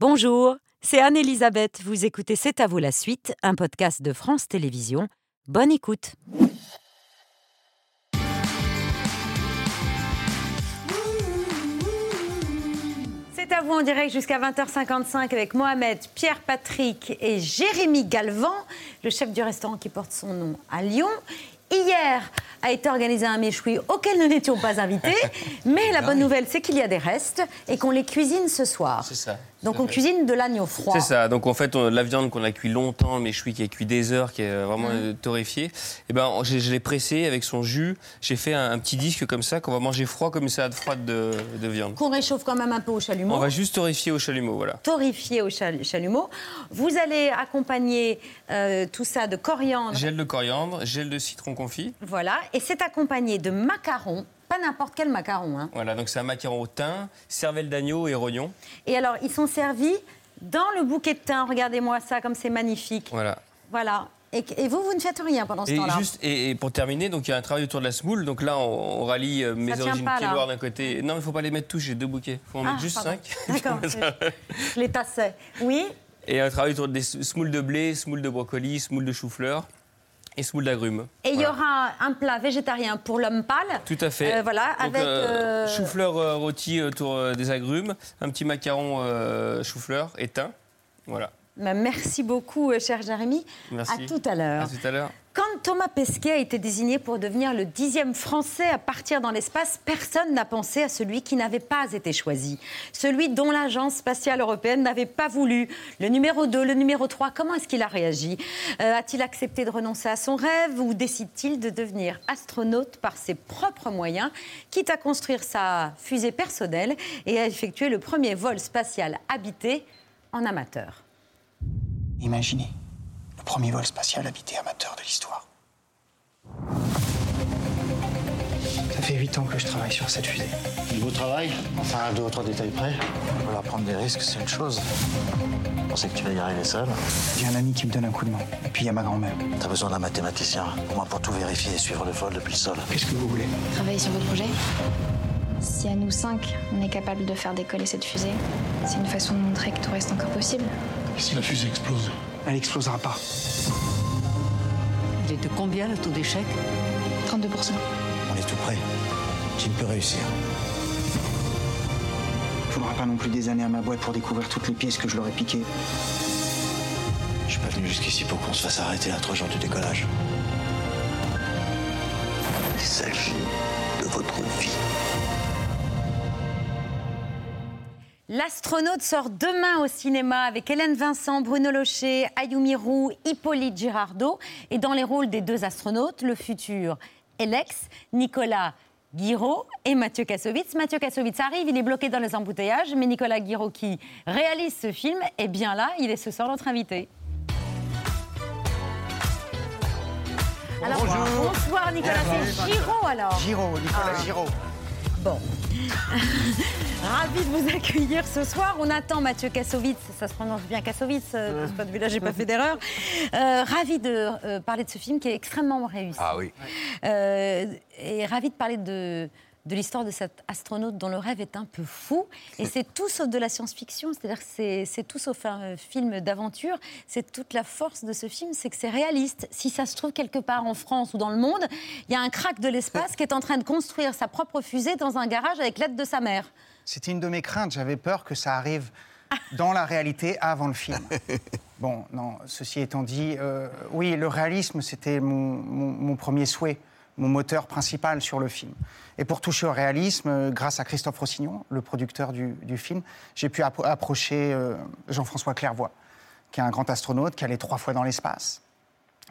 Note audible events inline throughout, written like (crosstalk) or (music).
Bonjour, c'est Anne-Elisabeth. Vous écoutez C'est à vous la suite, un podcast de France Télévisions. Bonne écoute. C'est à vous en direct jusqu'à 20h55 avec Mohamed, Pierre Patrick et Jérémy Galvan, le chef du restaurant qui porte son nom à Lyon. Hier a été organisé un méchoui auquel nous n'étions pas invités, (laughs) mais la bonne nouvelle, c'est qu'il y a des restes et qu'on les cuisine ce soir. C'est ça. Donc on cuisine de l'agneau froid. C'est ça. Donc en fait, on- la viande qu'on a cuit longtemps, le méchoui qui a cuit des heures, qui est euh, vraiment Mmh. euh, torréfié, et ben, je, je l'ai pressé avec son jus. J'ai fait un, un petit disque comme ça qu'on va manger froid comme une salade froide de, de viande. Qu'on réchauffe quand même un peu au chalumeau. On va juste torréfier au chalumeau, voilà. torréfié au chal- chalumeau. Vous allez accompagner euh, tout ça de coriandre. Gel de coriandre, gel de citron confit. Voilà. Et c'est accompagné de macarons. Pas n'importe quel macaron. Hein. Voilà, donc c'est un macaron au thym, cervelle d'agneau et rognon. Et alors, ils sont servis dans le bouquet de thym. Regardez-moi ça, comme c'est magnifique. Voilà. Voilà. Et, et vous, vous ne faites rien pendant ce Et, temps-là juste, et, et pour terminer, donc il y a un travail autour de la semoule. Donc là, on, on rallie euh, mes origines pied-noir d'un côté. Non, il ne faut pas les mettre tous, j'ai deux bouquets. Il faut en Ah, mettre juste pardon. cinq. (laughs) D'accord. Je les tassais. Oui. Et un travail autour des smoules de blé, smoules de brocoli, smoules de chou-fleur et smoules d'agrumes. Et il y aura un plat végétarien pour l'homme pâle. Tout à fait. Euh, voilà, Donc, avec, euh, euh, chou-fleur rôti autour des agrumes, un petit macaron chou-fleur thym. Voilà. Bah, Merci beaucoup, euh, cher Jérémy. Merci. À tout à l'heure. À tout à l'heure. Quand Thomas Pesquet a été désigné pour devenir le dixième Français à partir dans l'espace, personne n'a pensé à celui qui n'avait pas été choisi. Celui dont l'Agence spatiale européenne n'avait pas voulu. Le numéro 2, le numéro 3, comment est-ce qu'il a réagi? Euh, A-t-il accepté de renoncer à son rêve ou décide-t-il de devenir astronaute par ses propres moyens, quitte à construire sa fusée personnelle et à effectuer le premier vol spatial habité en amateur? Imaginez, le premier vol spatial habité amateur de l'histoire. Ça fait 8 ans que je travaille sur cette fusée. Niveau travail, enfin à deux ou trois détails près. Vouloir prendre des risques, c'est une chose. Penser que tu vas y arriver seul. J'ai un ami qui me donne un coup de main. Et puis il y a ma grand-mère. T'as besoin d'un mathématicien, au moins pour tout vérifier et suivre le vol depuis le sol. Qu'est-ce que vous voulez? Travailler sur votre projet Si à nous cinq, on est capable de faire décoller cette fusée, c'est une façon de montrer que tout reste encore possible. Et si la fusée explose Elle explosera pas. Il est de combien le taux d'échec? 32%. On est tout prêt. Tu ne peux réussir. Faudra pas non plus des années à ma boîte pour découvrir toutes les pièces que je leur ai piquées. Je suis pas venu jusqu'ici pour qu'on se fasse arrêter à trois jours du décollage. Il s'agit de votre vie. L'astronaute sort demain au cinéma avec Hélène Vincent, Bruno Locher, Ayumi Roux, Hippolyte Girardot. Et dans les rôles des deux astronautes, le futur Alex, Nicolas Guiraud et Mathieu Kassovitz. Mathieu Kassovitz arrive, il est bloqué dans les embouteillages, mais Nicolas Guiraud qui réalise ce film, est bien là, il est ce soir notre invité. Alors, bonsoir Nicolas, c'est Giraud alors. Giro, Nicolas Ah. Giro. Bon. (laughs) Ravi de vous accueillir ce soir. On attend Mathieu Kassovitz, ça se prononce bien Kassovitz, euh, de ce point de vue-là, j'ai pas fait d'erreur. Euh, ravi de euh, parler de ce film qui est extrêmement réussi. Ah oui. Euh, et ravi de parler de, de l'histoire de cet astronaute dont le rêve est un peu fou. Et c'est tout sauf de la science-fiction, c'est-à-dire que c'est- tout sauf un film d'aventure. C'est toute la force de ce film, c'est que c'est réaliste. Si ça se trouve quelque part en France ou dans le monde, il y a un crack de l'espace qui est en train de construire sa propre fusée dans un garage avec l'aide de sa mère. C'était une de mes craintes. J'avais peur que ça arrive dans la réalité avant le film. (laughs) Bon, non, ceci étant dit, euh, oui, le réalisme, c'était mon, mon- mon premier souhait, mon moteur principal sur le film. Et pour toucher au réalisme, euh, grâce à Christophe Rossignon, le producteur du, film, j'ai pu appro- approcher euh, Jean-François Clairvoy, qui est un grand astronaute, qui allait trois fois dans l'espace,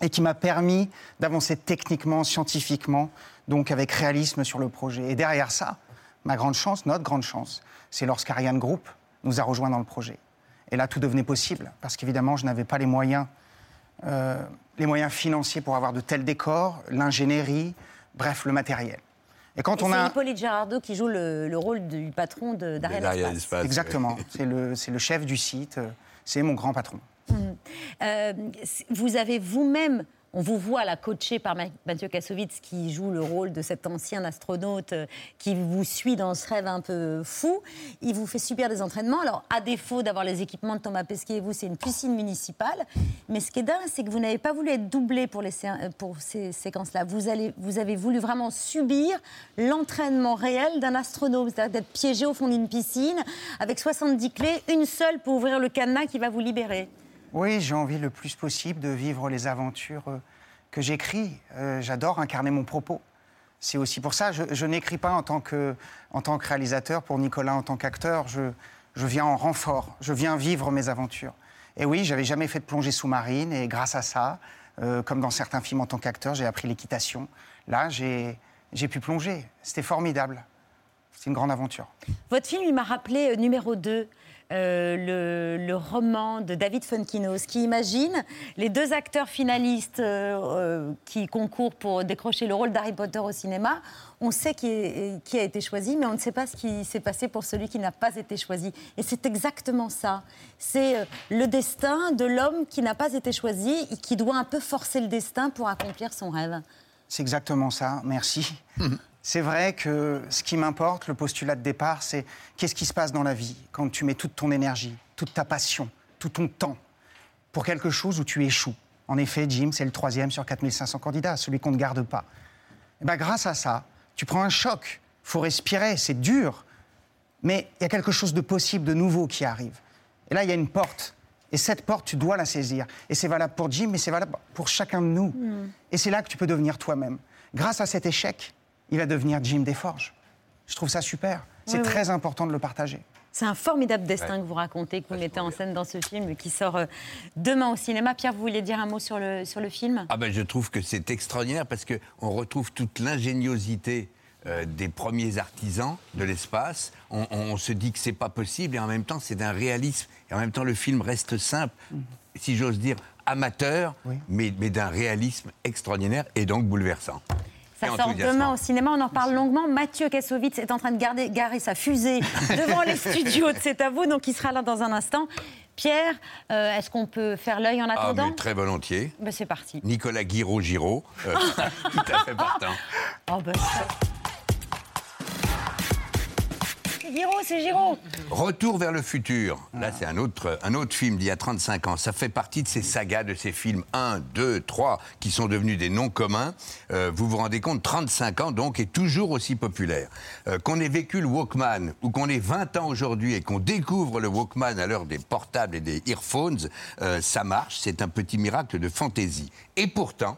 et qui m'a permis d'avancer techniquement, scientifiquement, donc avec réalisme sur le projet. Et derrière ça, ma grande chance, notre grande chance, c'est lorsqu'Ariane Group nous a rejoints dans le projet. Et là, tout devenait possible, parce qu'évidemment, je n'avais pas les moyens, euh, les moyens financiers pour avoir de tels décors, l'ingénierie, bref, le matériel. Et quand Et on c'est a... Hippolyte Girardot qui joue le, le rôle du patron de- d'Ariane Espace. Espace, Exactement, c'est le, c'est le chef du site, euh, c'est mon grand patron. Euh, c- vous avez vous-même on vous voit la coacher par Mathieu Kassovitz qui joue le rôle de cet ancien astronaute euh, qui vous suit dans ce rêve un peu fou. Il vous fait subir des entraînements. Alors, à défaut d'avoir les équipements de Thomas Pesquet et vous, c'est une piscine municipale. Mais ce qui est dingue, c'est que vous n'avez pas voulu être doublé pour, pour ces séquences-là. Vous, vous avez voulu vraiment subir l'entraînement réel d'un astronaute, c'est-à-dire d'être piégé au fond d'une piscine avec 70 clés, une seule pour ouvrir le cadenas qui va vous libérer. Oui, j'ai envie le plus possible de vivre les aventures euh, que j'écris. Euh, j'adore incarner mon propos. C'est aussi pour ça, je, je n'écris pas en tant, que, en tant que réalisateur pour Nicolas en tant qu'acteur. Je, je viens en renfort, je viens vivre mes aventures. Et oui, j'avais jamais fait de plongée sous-marine et grâce à ça, euh, comme dans certains films en tant qu'acteur, j'ai appris l'équitation. Là, j'ai pu plonger. C'était formidable. C'est une grande aventure. Votre film, il m'a rappelé numéro 2. Euh, le, roman de David Funkinos, qui imagine les deux acteurs finalistes euh, euh, qui concourent pour décrocher le rôle d'Harry Potter au cinéma. On sait qui, qui, a été choisi, mais on ne sait pas ce qui s'est passé pour celui qui n'a pas été choisi. Et c'est exactement ça. C'est le destin de l'homme qui n'a pas été choisi et qui doit un peu forcer le destin pour accomplir son rêve. C'est exactement ça, merci. C'est vrai que ce qui m'importe, le postulat de départ, c'est qu'est-ce qui se passe dans la vie quand tu mets toute ton énergie, toute ta passion, tout ton temps pour quelque chose où tu échoues. En effet, Jim, c'est le troisième sur 4500 candidats, celui qu'on ne garde pas. Et ben, grâce à ça, tu prends un choc, faut respirer, c'est dur, mais il y a quelque chose de possible, de nouveau qui arrive. Et là, il y a une porte. Et cette porte, tu dois la saisir. Et c'est valable pour Jim, mais c'est valable pour chacun de nous. Hmm. Et c'est là que tu peux devenir toi-même. Grâce à cet échec, il va devenir Jim Desforges. Je trouve ça super. C'est très important de le partager. C'est un formidable destin que vous racontez, que vous mettez en scène dans ce film qui sort euh, demain au cinéma. Pierre, vous vouliez dire un mot sur le, sur le film? Ah ben, Je trouve que c'est extraordinaire parce qu'on retrouve toute l'ingéniosité euh, des premiers artisans de l'espace. On, se dit que c'est pas possible et en même temps c'est d'un réalisme. Et en même temps le film reste simple, mm. si j'ose dire amateur, mais, mais d'un réalisme extraordinaire et donc bouleversant. Ça sort demain au cinéma, on en parle longuement. Mathieu Kassovitz est en train de garder, garer sa fusée (laughs) devant les studios de C'est à vous, donc il sera là dans un instant. Pierre, euh, est-ce qu'on peut faire l'œil en ah, attendant? ah, Très volontiers. Ben, c'est parti. Nicolas Guiraud-Giraud, euh, (laughs) tout à fait partant. Oh, ben, Giro, c'est Giro. Retour vers le futur. Là, c'est un autre, un autre film d'il y a 35 ans. Ça fait partie de ces sagas, de ces films 1, 2, 3, qui sont devenus des noms communs. Euh, vous vous rendez compte, 35 ans donc, et toujours aussi populaire. Euh, qu'on ait vécu le Walkman, ou qu'on ait 20 ans aujourd'hui et qu'on découvre le Walkman à l'heure des portables et des earphones, euh, ça marche. C'est un petit miracle de fantaisie. Et pourtant,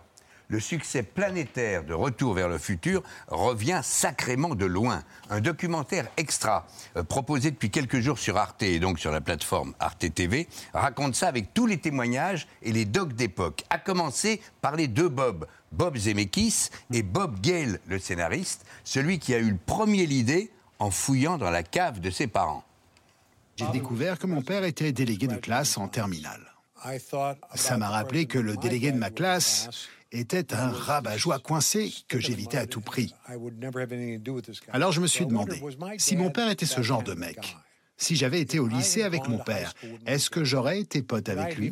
le succès planétaire de Retour vers le futur revient sacrément de loin. Un documentaire extra, euh, proposé depuis quelques jours sur Arte et donc sur la plateforme Arte TV, raconte ça avec tous les témoignages et les docs d'époque, à commencer par les deux Bob, Bob Zemeckis et Bob Gale, le scénariste, celui qui a eu le premier l'idée en fouillant dans la cave de ses parents. J'ai découvert que mon père était délégué de classe en terminale. Ça m'a rappelé que le délégué de ma classe était un rabat-joie coincé que j'évitais à tout prix. Alors je me suis demandé, si mon père était ce genre de mec, si j'avais été au lycée avec mon père, est-ce que j'aurais été pote avec lui?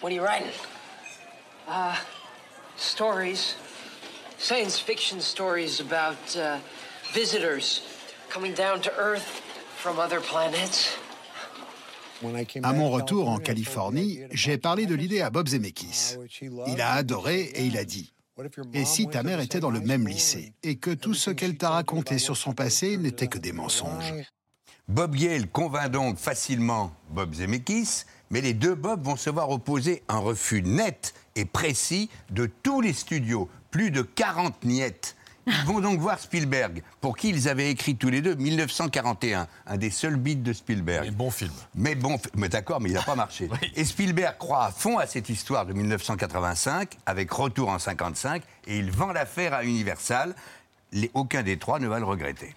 What are you writing? Uh, stories. Science fiction stories about uh, visitors coming down to Earth from other planets. À mon retour en Californie, j'ai parlé de l'idée à Bob Zemeckis. Il a adoré et il a dit Et si ta mère était dans le même lycée et que tout ce qu'elle t'a raconté sur son passé n'était que des mensonges? Bob Yale convainc donc facilement Bob Zemeckis, mais les deux Bob vont se voir opposer un refus net et précis de tous les studios, plus de 40 niettes vont donc voir Spielberg, pour qui ils avaient écrit tous les deux 1941, un des seuls beats de Spielberg. Mais bon film. Mais bon, mais d'accord, mais il n'a pas marché. (laughs) Et Spielberg croit à fond à cette histoire de 1985, avec retour en 55, et il vend l'affaire à Universal. Les, aucun des trois ne va le regretter.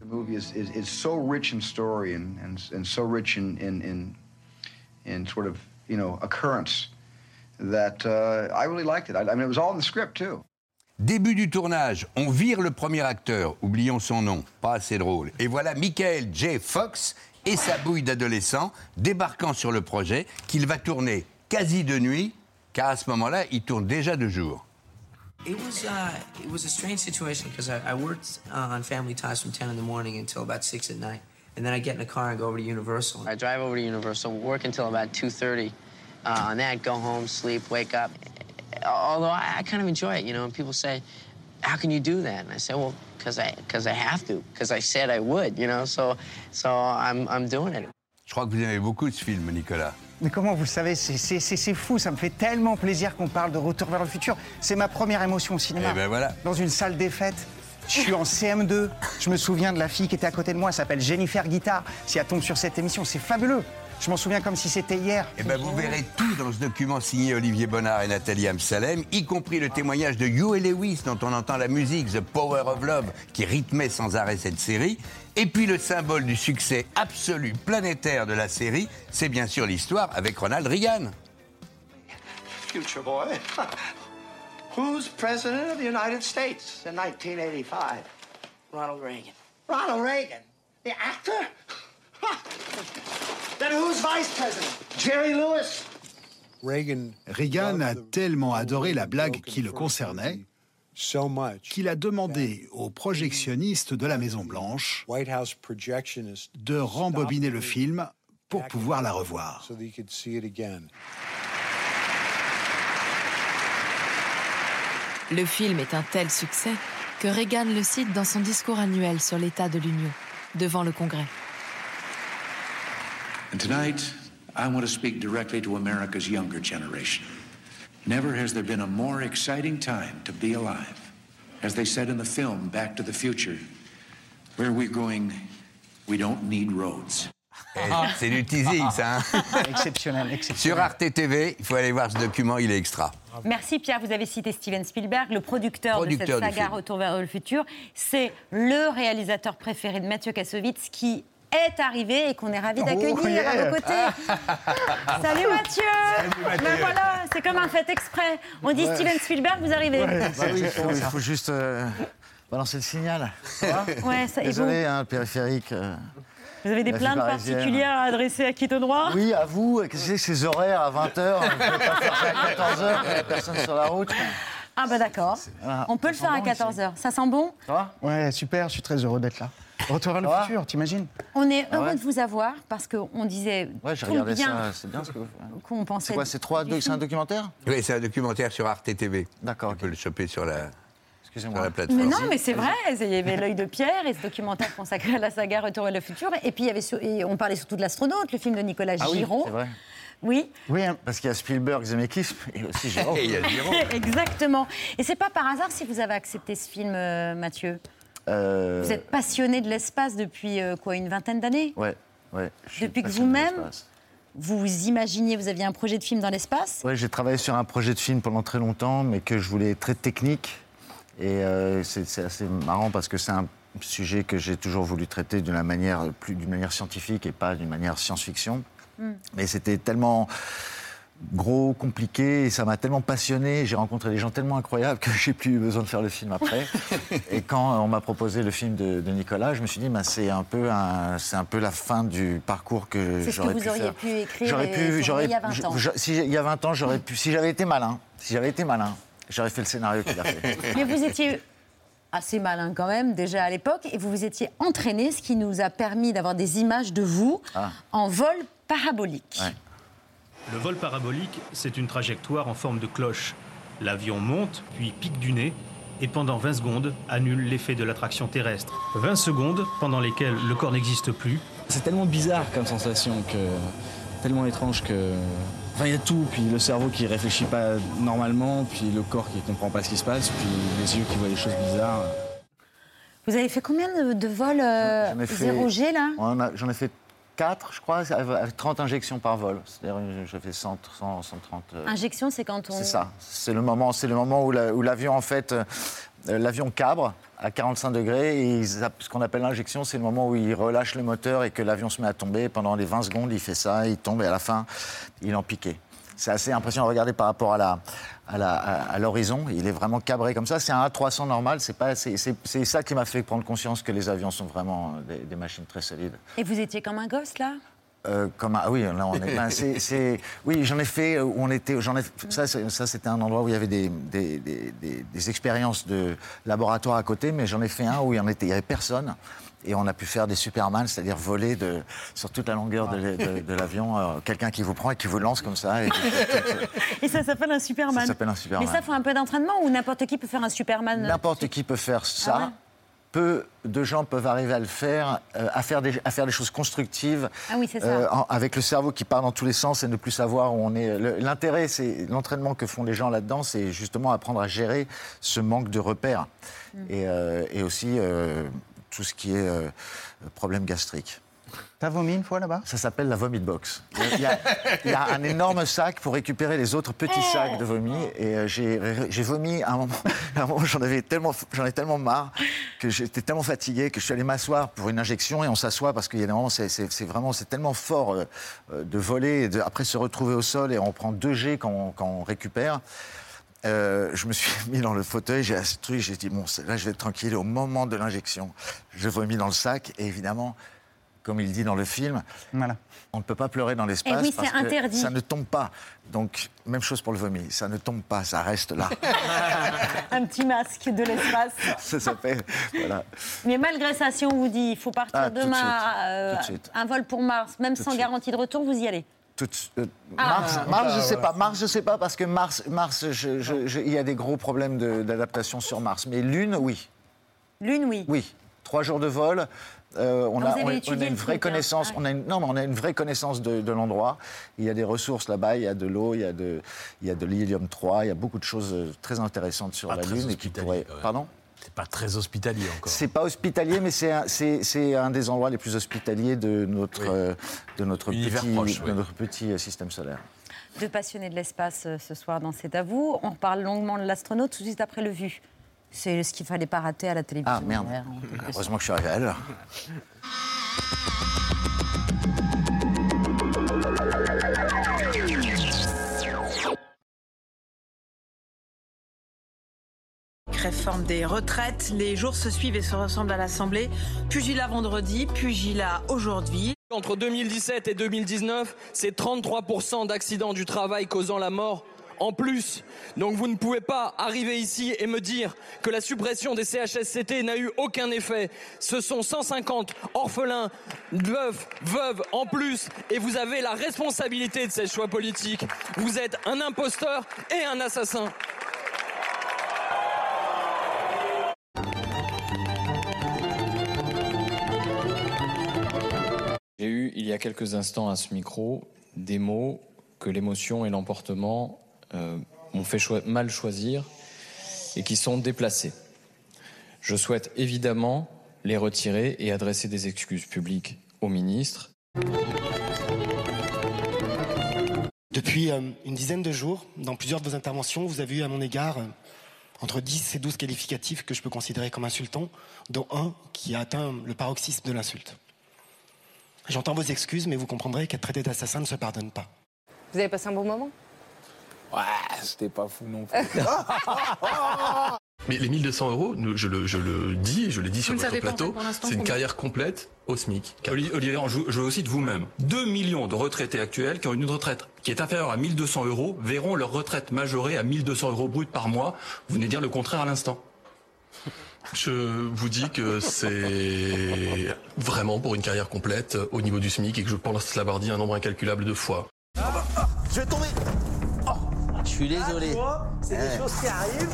The movie is, is, is so rich in story and, and, and so rich in, in, in, in sort of, you know, occurrence that uh, I really liked it. I, I mean, it was all in the script, too. Début du tournage, on vire le premier acteur, oublions son nom, pas assez drôle. Et voilà Michael J. Fox et sa bouille d'adolescent débarquant sur le projet qu'il va tourner quasi de nuit car à ce moment-là, il tourne déjà de jour. It was uh, it was a strange situation because I, I worked uh, on Family Ties from 10 in the morning until about 6 at night, and then I get in a car and go over to Universal. I drive over to Universal, work until about 2:30. Uh, on that, go home, sleep, wake up. Although I, I kind of enjoy it, you know. And people say, "How can you do that?" And I say, "Well, because I because I have to, because I said I would, you know. So so I'm I'm doing it." Je crois que vous aimez beaucoup ce film, Nicolas. Mais comment vous le savez? C'est- C'est c'est- c'est fou, ça me fait tellement plaisir qu'on parle de Retour vers le futur. C'est ma première émotion au cinéma. Eh ben voilà. Dans une salle des fêtes. Je suis en CM2. Je me souviens de la fille qui était à côté de moi. Elle s'appelle Jennifer Guittard. Si elle tombe sur cette émission, c'est fabuleux. Je m'en souviens comme si c'était hier. Eh ben, vous verrez tout dans ce document signé Olivier Bonnard et Nathalie Amsalem, y compris le témoignage de Huey Lewis, dont on entend la musique, The Power of Love, qui rythmait sans arrêt cette série. Et puis le symbole du succès absolu planétaire de la série, c'est bien sûr l'histoire avec Ronald Reagan. Future boy. (laughs) Who's president of the United States in 1985? Ronald Reagan. Ronald Reagan. The actor? (laughs) Reagan a tellement adoré la blague qui le concernait qu'il a demandé aux projectionnistes de la Maison-Blanche de rembobiner le film pour pouvoir la revoir. Le film est un tel succès que Reagan le cite dans son discours annuel sur l'état de l'Union, devant le Congrès. And tonight, I want to speak directly to America's younger generation. Never has there been a more exciting time to be alive. As they said in the film Back to the Future, where we're going, we don't need roads. Eh, (laughs) C'est du teasing, ça. hein (laughs) Exceptionnel, exceptionnel. Sur Arte TV, il faut aller voir ce document, il est extra. Merci Pierre, vous avez cité Steven Spielberg, le producteur, Producteur de du cette saga film. Retour vers le futur. C'est le réalisateur préféré de Mathieu Kassovitz qui est arrivé et qu'on est ravi d'accueillir Oh, yeah. à vos côtés. (laughs) Salut Mathieu Ben voilà, c'est comme un fait exprès. On dit Steven Spielberg, vous arrivez. Ouais, Bah oui, il faut, il juste euh, balancer le signal. Ouais, ça- et vous, Désolé, hein, le périphérique. euh. vous avez des la plaintes particulières à adresser à qui au droit Oui, à vous, qu'est-ce que c'est que ces horaires à 20h On ne peut pas faire ça à 14h, il n'y a personne sur la route. Ah bah d'accord. On peut le faire à sent bon, 14h. Ça sent bon? Ça va? Ouais, super, je suis très heureux d'être là. Retour vers le futur, t'imagines On est heureux ouais de vous avoir parce qu'on disait Ouais, j'ai tout le regardé bien ça, c'est bien ce que vous qu'on pensait. C'est quoi, c'est trois, c'est un documentaire Oui, c'est un documentaire sur Arte TV. D'accord, On peut le choper sur la, sur Excusez-moi. la plateforme. Mais non, mais c'est vrai, il y avait l'œil de Pierre et ce documentaire consacré à la saga Retour vers le futur. Et puis il y avait sur- et on parlait surtout de l'astronaute, le film de Nicolas Ah oui, Giraud. c'est vrai. Oui, Oui, hein. Parce qu'il y a Spielberg, Zemeckis et aussi Gérard. (laughs) Et il y a Giraud. (laughs) exactement. Et c'est pas par hasard si vous avez accepté ce film, euh, Mathieu? Euh, Vous êtes passionné de l'espace depuis euh, quoi, une vingtaine d'années Ouais, ouais. Depuis que vous-même. Vous imaginiez, vous aviez un projet de film dans l'espace? Ouais, j'ai travaillé sur un projet de film pendant très longtemps, mais que je voulais très technique. Et euh, c'est assez marrant parce que c'est un sujet que j'ai toujours voulu traiter d'une manière plus d'une manière scientifique et pas d'une manière science-fiction. Mais c'était tellement gros, compliqué, et ça m'a tellement passionné. J'ai rencontré des gens tellement incroyables que (laughs) j'ai plus eu besoin de faire le film après. (laughs) et quand on m'a proposé le film de, de Nicolas, je me suis dit, bah, c'est un peu un, c'est un peu la fin du parcours que j'aurais pu faire. pu écrire J'aurais pu, j'aurais, il y a 20 je- ans. je- si il y a 20 ans, j'aurais pu, si j'avais été malin, si j'avais été malin, j'aurais fait le scénario qu'il a fait. (laughs) Mais vous étiez assez malin quand même déjà à l'époque et vous vous étiez entraîné, ce qui nous a permis d'avoir des images de vous Ah. en vol parabolique. Ouais. Le vol parabolique, c'est une trajectoire en forme de cloche. L'avion monte, puis pique du nez, et pendant 20 secondes annule l'effet de l'attraction terrestre. 20 secondes pendant lesquelles le corps n'existe plus. C'est tellement bizarre comme sensation que. tellement étrange que. Enfin, il y a tout, puis le cerveau qui réfléchit pas normalement, puis le corps qui comprend pas ce qui se passe, puis les yeux qui voient des choses bizarres. Vous avez fait combien de, de vols euh, 0G là? J'en ai fait 4, je crois, avec 30 injections par vol. C'est-à-dire, j'ai fait 100, 100, 130. euh, Injection, c'est quand on. C'est ça. C'est le moment, c'est le moment où la- où l'avion, en fait, euh, l'avion cabre à 45 degrés et ils ce qu'on appelle l'injection, c'est le moment où il relâche le moteur et que l'avion se met à tomber. Pendant les 20 secondes, il fait ça, il tombe et à la fin, il est en piqué. C'est assez impressionnant à regarder par rapport à la à l'horizon. Il est vraiment cabré comme ça. C'est un A300 normal. C'est pas, c'est, ça qui m'a fait prendre conscience que les avions sont vraiment des, des machines très solides. Et vous étiez comme un gosse là? Euh, comme un- ah oui, là on est. ben, c'est- c'est- oui, j'en ai fait euh, où on était. J'en ai. Ça, ça c'était un endroit où il y avait des- des- des expériences de laboratoire à côté, mais j'en ai fait un où il y en était, il y avait personne. Et on a pu faire des Superman, c'est-à-dire voler de, sur toute la longueur de, de- de l'avion, euh, quelqu'un qui vous prend et qui vous lance comme ça. et- Et ça s'appelle un Superman. Ça s'appelle un Superman. Mais ça, faut un peu d'entraînement ou n'importe qui peut faire un Superman? N'importe qui peut faire ça. Ah ouais Peu de gens peuvent arriver à le faire, euh, à, faire des, à faire des choses constructives. Ah oui, c'est ça. euh, en- avec le cerveau qui part dans tous les sens et ne plus savoir où on est. Le- L'intérêt, c'est l'entraînement que font les gens là-dedans, c'est justement apprendre à gérer ce manque de repères. Mm. Et, euh, et aussi euh, tout ce qui est euh, problème gastrique. T'as vomi une fois là-bas? Ça s'appelle la vomit box. Il y, a, il y a un énorme sac pour récupérer les autres petits sacs de vomi. Et euh, j'ai vomi à un moment. (laughs) moment, j'en avais tellement, j'en ai tellement marre que j'étais tellement fatigué que je suis allé m'asseoir pour une injection et on s'assoit parce qu'il y a des moments, c'est vraiment, c'est tellement fort euh, euh, de voler et de, après se retrouver au sol et on prend 2 G quand on, quand on récupère. Euh, je me suis (laughs) mis dans le fauteuil, j'ai truc, j'ai dit bon, là je vais être tranquille. Au moment de l'injection, je vomis dans le sac et évidemment, comme il dit dans le film, on ne peut pas pleurer dans l'espace Eh oui, c'est parce que interdit. ça ne tombe pas. Donc même chose pour le vomi, ça ne tombe pas, ça reste là. (laughs) Un petit masque de l'espace. (laughs) ça s'appelle voilà. Mais malgré ça, si on vous dit il faut partir Ah, tout de demain, suite. euh, Tout de suite. un vol pour Mars, même Tout sans garantie de retour, vous y allez Tout de- euh, Ah. Mars, Ah, Mars, je sais ouais. pas. Mars, je sais pas parce que Mars, Mars, je- je- je- il y a des gros problèmes d'adaptation sur Mars. Mais Lune, oui. Lune, oui. Oui. Trois jours de vol. euh, on, a, on- on une vraie truc, connaissance. On a une, non, mais on a une vraie connaissance de, de l'endroit. Il y a des ressources là-bas. Il y a de l'eau, il y a de, il y a de l'hélium 3. Il y a beaucoup de choses euh, très intéressantes sur Pas la très Lune et qui pourraient. Pardon? C'est pas très hospitalier encore. C'est pas hospitalier, mais c'est un, des endroits les plus hospitaliers de notre, euh, de notre, petit, proche, de oui. notre petit euh, système solaire. Deux passionnés de l'espace euh, ce soir dans C'est à vous. On reparle longuement de l'astronaute tout de suite après le vu. C'est ce qu'il fallait pas rater à la télévision. Ah merde. Heureusement que je suis arrivé à l'heure. (laughs) Réforme des retraites, les jours se suivent et se ressemblent à l'Assemblée. Pugilat vendredi, pugilat aujourd'hui. Entre 2017 et 2019, c'est 33% d'accidents du travail causant la mort en plus. Donc vous ne pouvez pas arriver ici et me dire que la suppression des CHSCT n'a eu aucun effet. Ce sont 150 orphelins, veufs, veuves en plus et vous avez la responsabilité de ces choix politiques. Vous êtes un imposteur et un assassin. J'ai eu, il y a quelques instants à ce micro, des mots que l'émotion et l'emportement euh, m'ont fait mal choisir et qui sont déplacés. Je souhaite évidemment les retirer et adresser des excuses publiques au ministre. Depuis euh, une dizaine de jours, dans plusieurs de vos interventions, vous avez eu à mon égard euh, entre 10 et 12 qualificatifs que je peux considérer comme insultants, dont un qui a atteint le paroxysme de l'insulte. J'entends vos excuses, mais vous comprendrez qu'être traité d'assassin ne se pardonne pas. Vous avez passé un bon moment? Ouais, c'était pas fou non plus. (laughs) Mais les 1200 euros, je, le, je le dis je l'ai dit sur Vous votre en plateau, fait, c'est une carrière complète au SMIC. Oli- Olivier, je, je aussi de vous-même. 2 millions de retraités actuels qui ont une retraite qui est inférieure à 1200 euros verront leur retraite majorée à 1200 euros brut par mois. Vous venez dire le contraire à l'instant. Je vous dis que c'est vraiment pour une carrière complète au niveau du SMIC et que je pense l'avoir dit un nombre incalculable de fois. Je vais tomber. Je suis désolé. C'est des choses qui arrivent.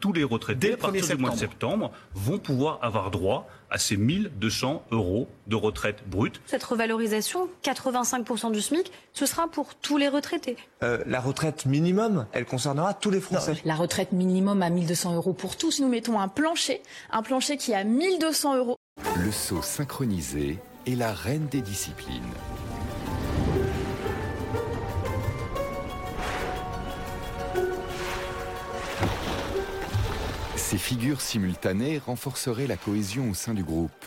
Tous les retraités, à partir du mois de septembre, vont pouvoir avoir droit à ces 1200 euros de retraite brute. Cette revalorisation, 85% du SMIC, ce sera pour tous les retraités. Euh, la retraite minimum, elle concernera tous les Français. La retraite minimum à 1200 euros pour tous. Nous mettons un plancher, un plancher qui est à 1200 euros. Le saut synchronisé est la reine des disciplines. Ces figures simultanées renforceraient la cohésion au sein du groupe.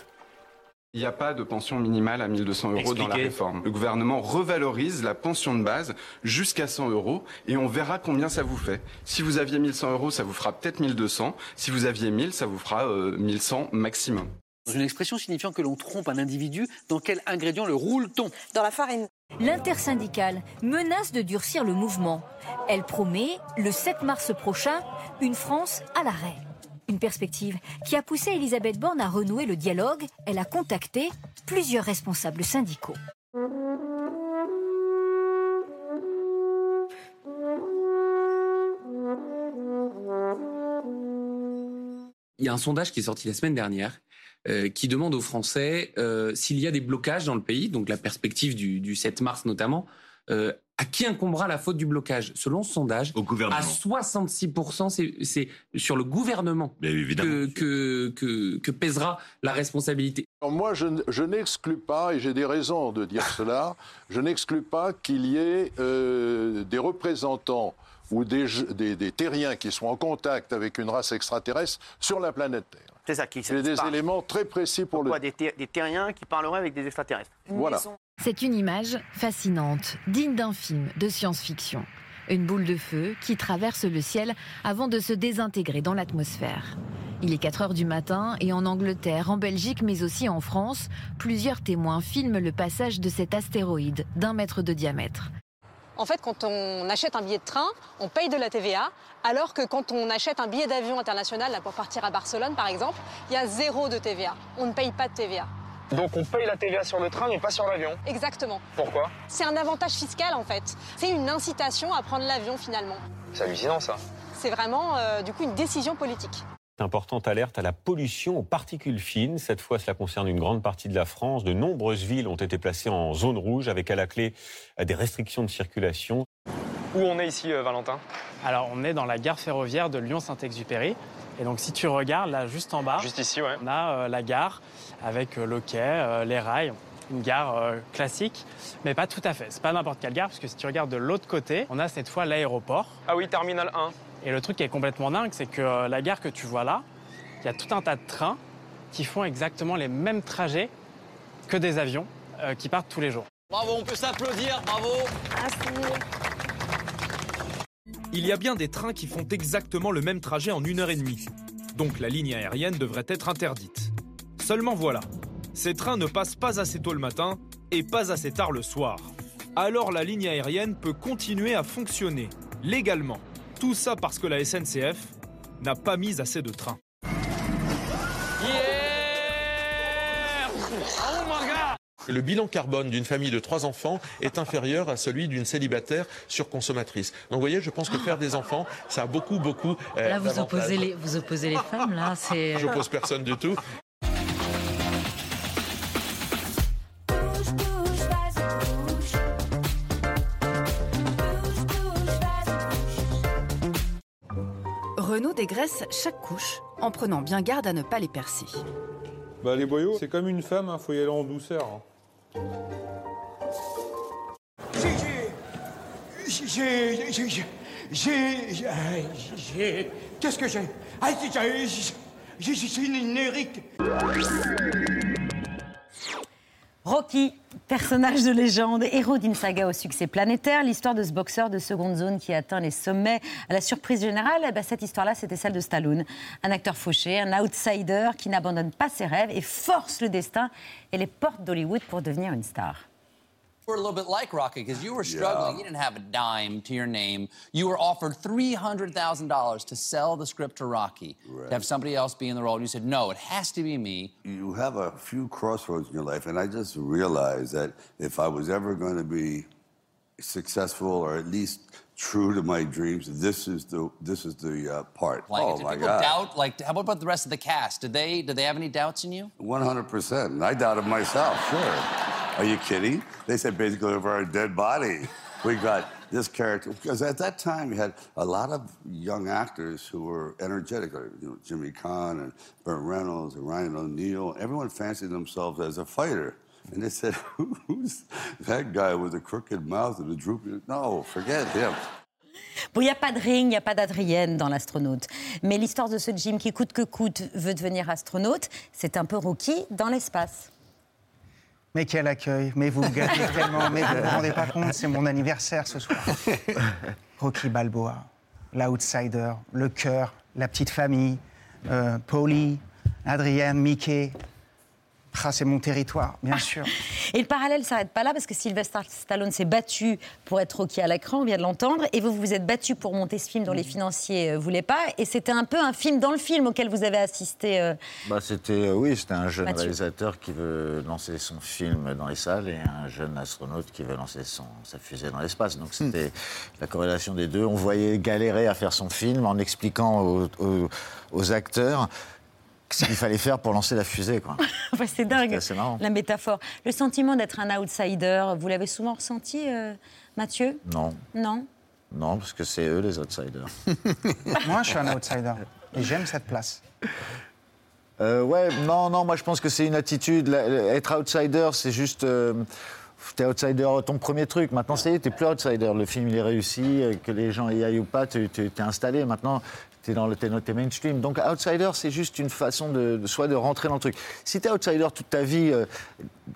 Il n'y a pas de pension minimale à 1200 euros dans la réforme. Le gouvernement revalorise la pension de base jusqu'à 100 euros et on verra combien ça vous fait. Si vous aviez 1100 euros, ça vous fera peut-être 1200. Si vous aviez 1000, ça vous fera euh, 1100 maximum. Une expression signifiant que l'on trompe un individu. Dans quel ingrédient le roule-t-on? Dans la farine. L'intersyndicale menace de durcir le mouvement. Elle promet, le 7 mars prochain, une France à l'arrêt. Perspective qui a poussé Elisabeth Borne à renouer le dialogue. Elle a contacté plusieurs responsables syndicaux. Il y a un sondage qui est sorti la semaine dernière euh, qui demande aux Français euh, s'il y a des blocages dans le pays, donc la perspective du, du 7 mars notamment, euh, à qui incombera la faute du blocage Selon ce sondage, Au gouvernement. à 66%, c'est- sur le gouvernement que, que, que, que pèsera la responsabilité. Alors moi, je, n'exclus pas, et j'ai des raisons de dire (laughs) cela, je n'exclus pas qu'il y ait euh, des représentants ou des, je- des, des terriens qui sont en contact avec une race extraterrestre sur la planète Terre. C'est ça qui J'ai des éléments très précis pour le des, ter- des terriens qui parleraient avec des extraterrestres. Voilà. C'est une image fascinante, digne d'un film de science-fiction. Une boule de feu qui traverse le ciel avant de se désintégrer dans l'atmosphère. Il est 4 heures du matin et en Angleterre, en Belgique, mais aussi en France, plusieurs témoins filment le passage de cet astéroïde d'un mètre de diamètre. En fait, quand on achète un billet de train, on paye de la TVA, alors que quand on achète un billet d'avion international, là, pour partir à Barcelone par exemple, il y a zéro de TVA. On ne paye pas de TVA. Donc on paye la TVA sur le train, mais pas sur l'avion. Exactement. Pourquoi? C'est un avantage fiscal en fait. C'est une incitation à prendre l'avion finalement. C'est hallucinant ça. C'est vraiment euh, du coup une décision politique. Importante alerte à la pollution aux particules fines. Cette fois, cela concerne une grande partie de la France. De nombreuses villes ont été placées en zone rouge avec à la clé des restrictions de circulation. Où on est ici, euh, Valentin? Alors, on est dans la gare ferroviaire de Lyon-Saint-Exupéry. Et donc, si tu regardes, là, juste en bas, Juste ici, ouais. on a euh, la gare avec euh, le quai, euh, les rails. Une gare euh, classique, mais pas tout à fait. C'est pas n'importe quelle gare, parce que si tu regardes de l'autre côté, on a cette fois l'aéroport. Ah oui, terminal 1. Et le truc qui est complètement dingue, c'est que euh, la gare que tu vois là, il y a tout un tas de trains qui font exactement les mêmes trajets que des avions euh, qui partent tous les jours. Bravo, on peut s'applaudir, bravo. Il y a bien des trains qui font exactement le même trajet en une heure et demie. Donc la ligne aérienne devrait être interdite. Seulement voilà, ces trains ne passent pas assez tôt le matin et pas assez tard le soir. Alors la ligne aérienne peut continuer à fonctionner, légalement. Tout ça parce que la SNCF n'a pas mis assez de trains. Le bilan carbone d'une famille de trois enfants est inférieur à celui d'une célibataire surconsommatrice. Donc vous voyez, je pense que faire des enfants, ça a beaucoup, beaucoup. euh, Là, vous opposez, les, vous opposez les femmes, là. C'est... Je pose personne du tout. Renaud dégraisse chaque couche en prenant bien garde à ne pas les percer. Bah les boyaux, c'est comme une femme, hein, faut y aller en douceur. hein. J'ai. J'ai. J'ai. J'ai. J'ai. j'ai- Qu'est-ce que j'ai? Ah, j'ai- j'ai- j'ai- j'ai une érite. Rocky, personnage de légende, héros d'une saga au succès planétaire, l'histoire de ce boxeur de seconde zone qui atteint les sommets à la surprise générale, eh ben, cette histoire-là, c'était celle de Stallone. Un acteur fauché, un outsider qui n'abandonne pas ses rêves et force le destin et les portes d'Hollywood pour devenir une star. Were a little bit like Rocky because you were struggling. You didn't have a dime to your name. You were offered $300,000 to sell the script to Rocky, to have somebody else be in the role. You said, no, it has to be me. You have a few crossroads in your life, and I just realized that if I was ever going to be successful or at least true to my dreams, this is the this is the uh, part. Like, oh did my people God! doubt? Like, how about the rest of the cast? Did they did they have any doubts in you? One hundred percent. I doubted myself. Sure. Are you kidding? They said basically over our dead body. We got this character because at that time you had a lot of young actors who were energetic, like, you know, Jimmy Kahn and Burt Reynolds and Ryan O'Neal. Everyone fancied themselves as a fighter. And they said, (laughs) "Who's that guy with a crooked mouth and a droopy?" No, forget him. Bon, il n'y a pas de ring, il n'y a pas d'Adrienne dans l'astronaute. Mais l'histoire de ce Jim qui coûte que coûte veut devenir astronaute, c'est un peu Rocky dans l'espace. Mais quel accueil, mais vous me gâtez (laughs) tellement, mais vous ne vous rendez pas compte, c'est mon anniversaire ce soir. (laughs) Rocky Balboa, l'outsider, le cœur, la petite famille, euh, Polly, Adrienne, Mickey. Ah, c'est mon territoire, bien sûr. Et le parallèle s'arrête pas là parce que Sylvester Stallone s'est battu pour être Rocky à l'écran, on vient de l'entendre, et vous vous êtes battu pour monter ce film dont les financiers ne voulaient pas, et c'était un peu un film dans le film auquel vous avez assisté. euh, Bah, c'était, euh, oui, c'était un jeune Mathieu. réalisateur qui veut lancer son film dans les salles et un jeune astronaute qui veut lancer son, sa fusée dans l'espace. Donc c'était la corrélation des deux. On voyait galérer à faire son film en expliquant aux, aux- aux acteurs (laughs) qu'il fallait faire pour lancer la fusée. Quoi. (laughs) Enfin, c'est dingue, assez marrant. la métaphore. Le sentiment d'être un outsider, vous l'avez souvent ressenti, euh, Mathieu? Non, Non? Non, parce que c'est eux les outsiders. (laughs) Moi, je suis un outsider. Et j'aime cette place. Euh, ouais, non, non, moi je pense que c'est une attitude. Être outsider, c'est juste. euh, T'es outsider ton premier truc. Maintenant, ça y est, t'es plus outsider. Le film, il est réussi, euh, que les gens y aillent ou pas, t'es installé. Maintenant, t'es dans le t'es, mainstream. Donc, outsider, c'est juste une façon de, soit de rentrer dans le truc. Si t'es outsider toute ta vie, euh,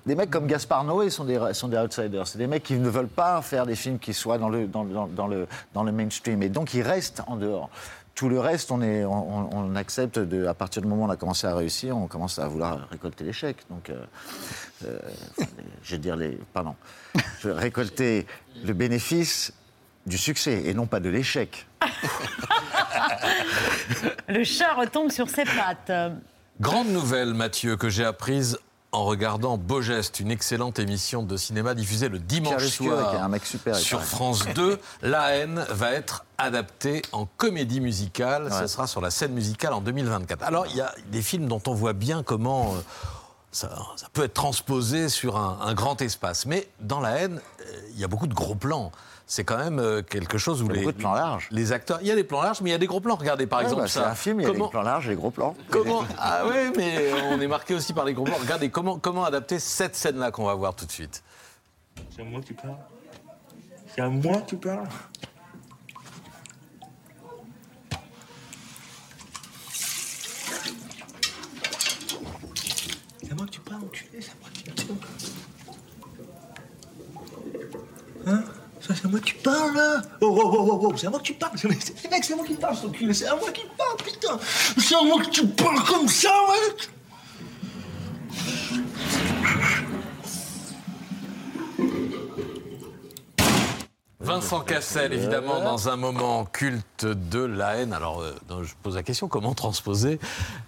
des mecs comme Gaspard Noé sont des, sont des outsiders. C'est des mecs qui ne veulent pas faire des films qui soient dans le, dans, dans, dans le, dans le mainstream. Et donc, ils restent en dehors. Tout le reste, on, est, on, accepte, de, à partir du moment où on a commencé à réussir, on commence à vouloir récolter l'échec. Donc, euh, euh, je vais dire les. Pardon. Je vais récolter le bénéfice du succès et non pas de l'échec. (laughs) Le chat retombe sur ses pattes. Grande nouvelle, Mathieu, que j'ai apprise en regardant Beau Geste, une excellente émission de cinéma diffusée le dimanche soir un mec super, sur. France 2. (laughs) La haine va être adaptée en comédie musicale. Ce Ouais. sera sur la scène musicale en 2024. Alors, il y a des films dont on voit bien comment euh, ça, ça peut être transposé sur un, un grand espace. Mais dans La haine, euh, il y a beaucoup de gros plans. C'est quand même euh, quelque chose où Il y a les, de plans larges. les acteurs. Il y a des plans larges, mais il y a des gros plans. Regardez par Ouais, exemple bah, c'est ça. un film, il y a Comment- des plans larges et des gros plans. Comment Ah oui, mais on est marqué aussi par les gros plans. Regardez, comment, comment adapter cette scène-là qu'on va voir tout de suite C'est à moi que tu parles C'est à moi que tu parles C'est à moi que tu parles, enculé, c'est à moi que tu parles. Hein Ça, c'est à moi que tu parles, là. Oh, oh, oh, oh, oh, c'est à moi que tu parles. Mec, c'est à moi qui parle, c'est à moi qui parle, putain. C'est à moi que tu parles comme ça, mec Vincent Cassel, évidemment, dans un moment culte de la haine. Alors, euh, je pose la question comment transposer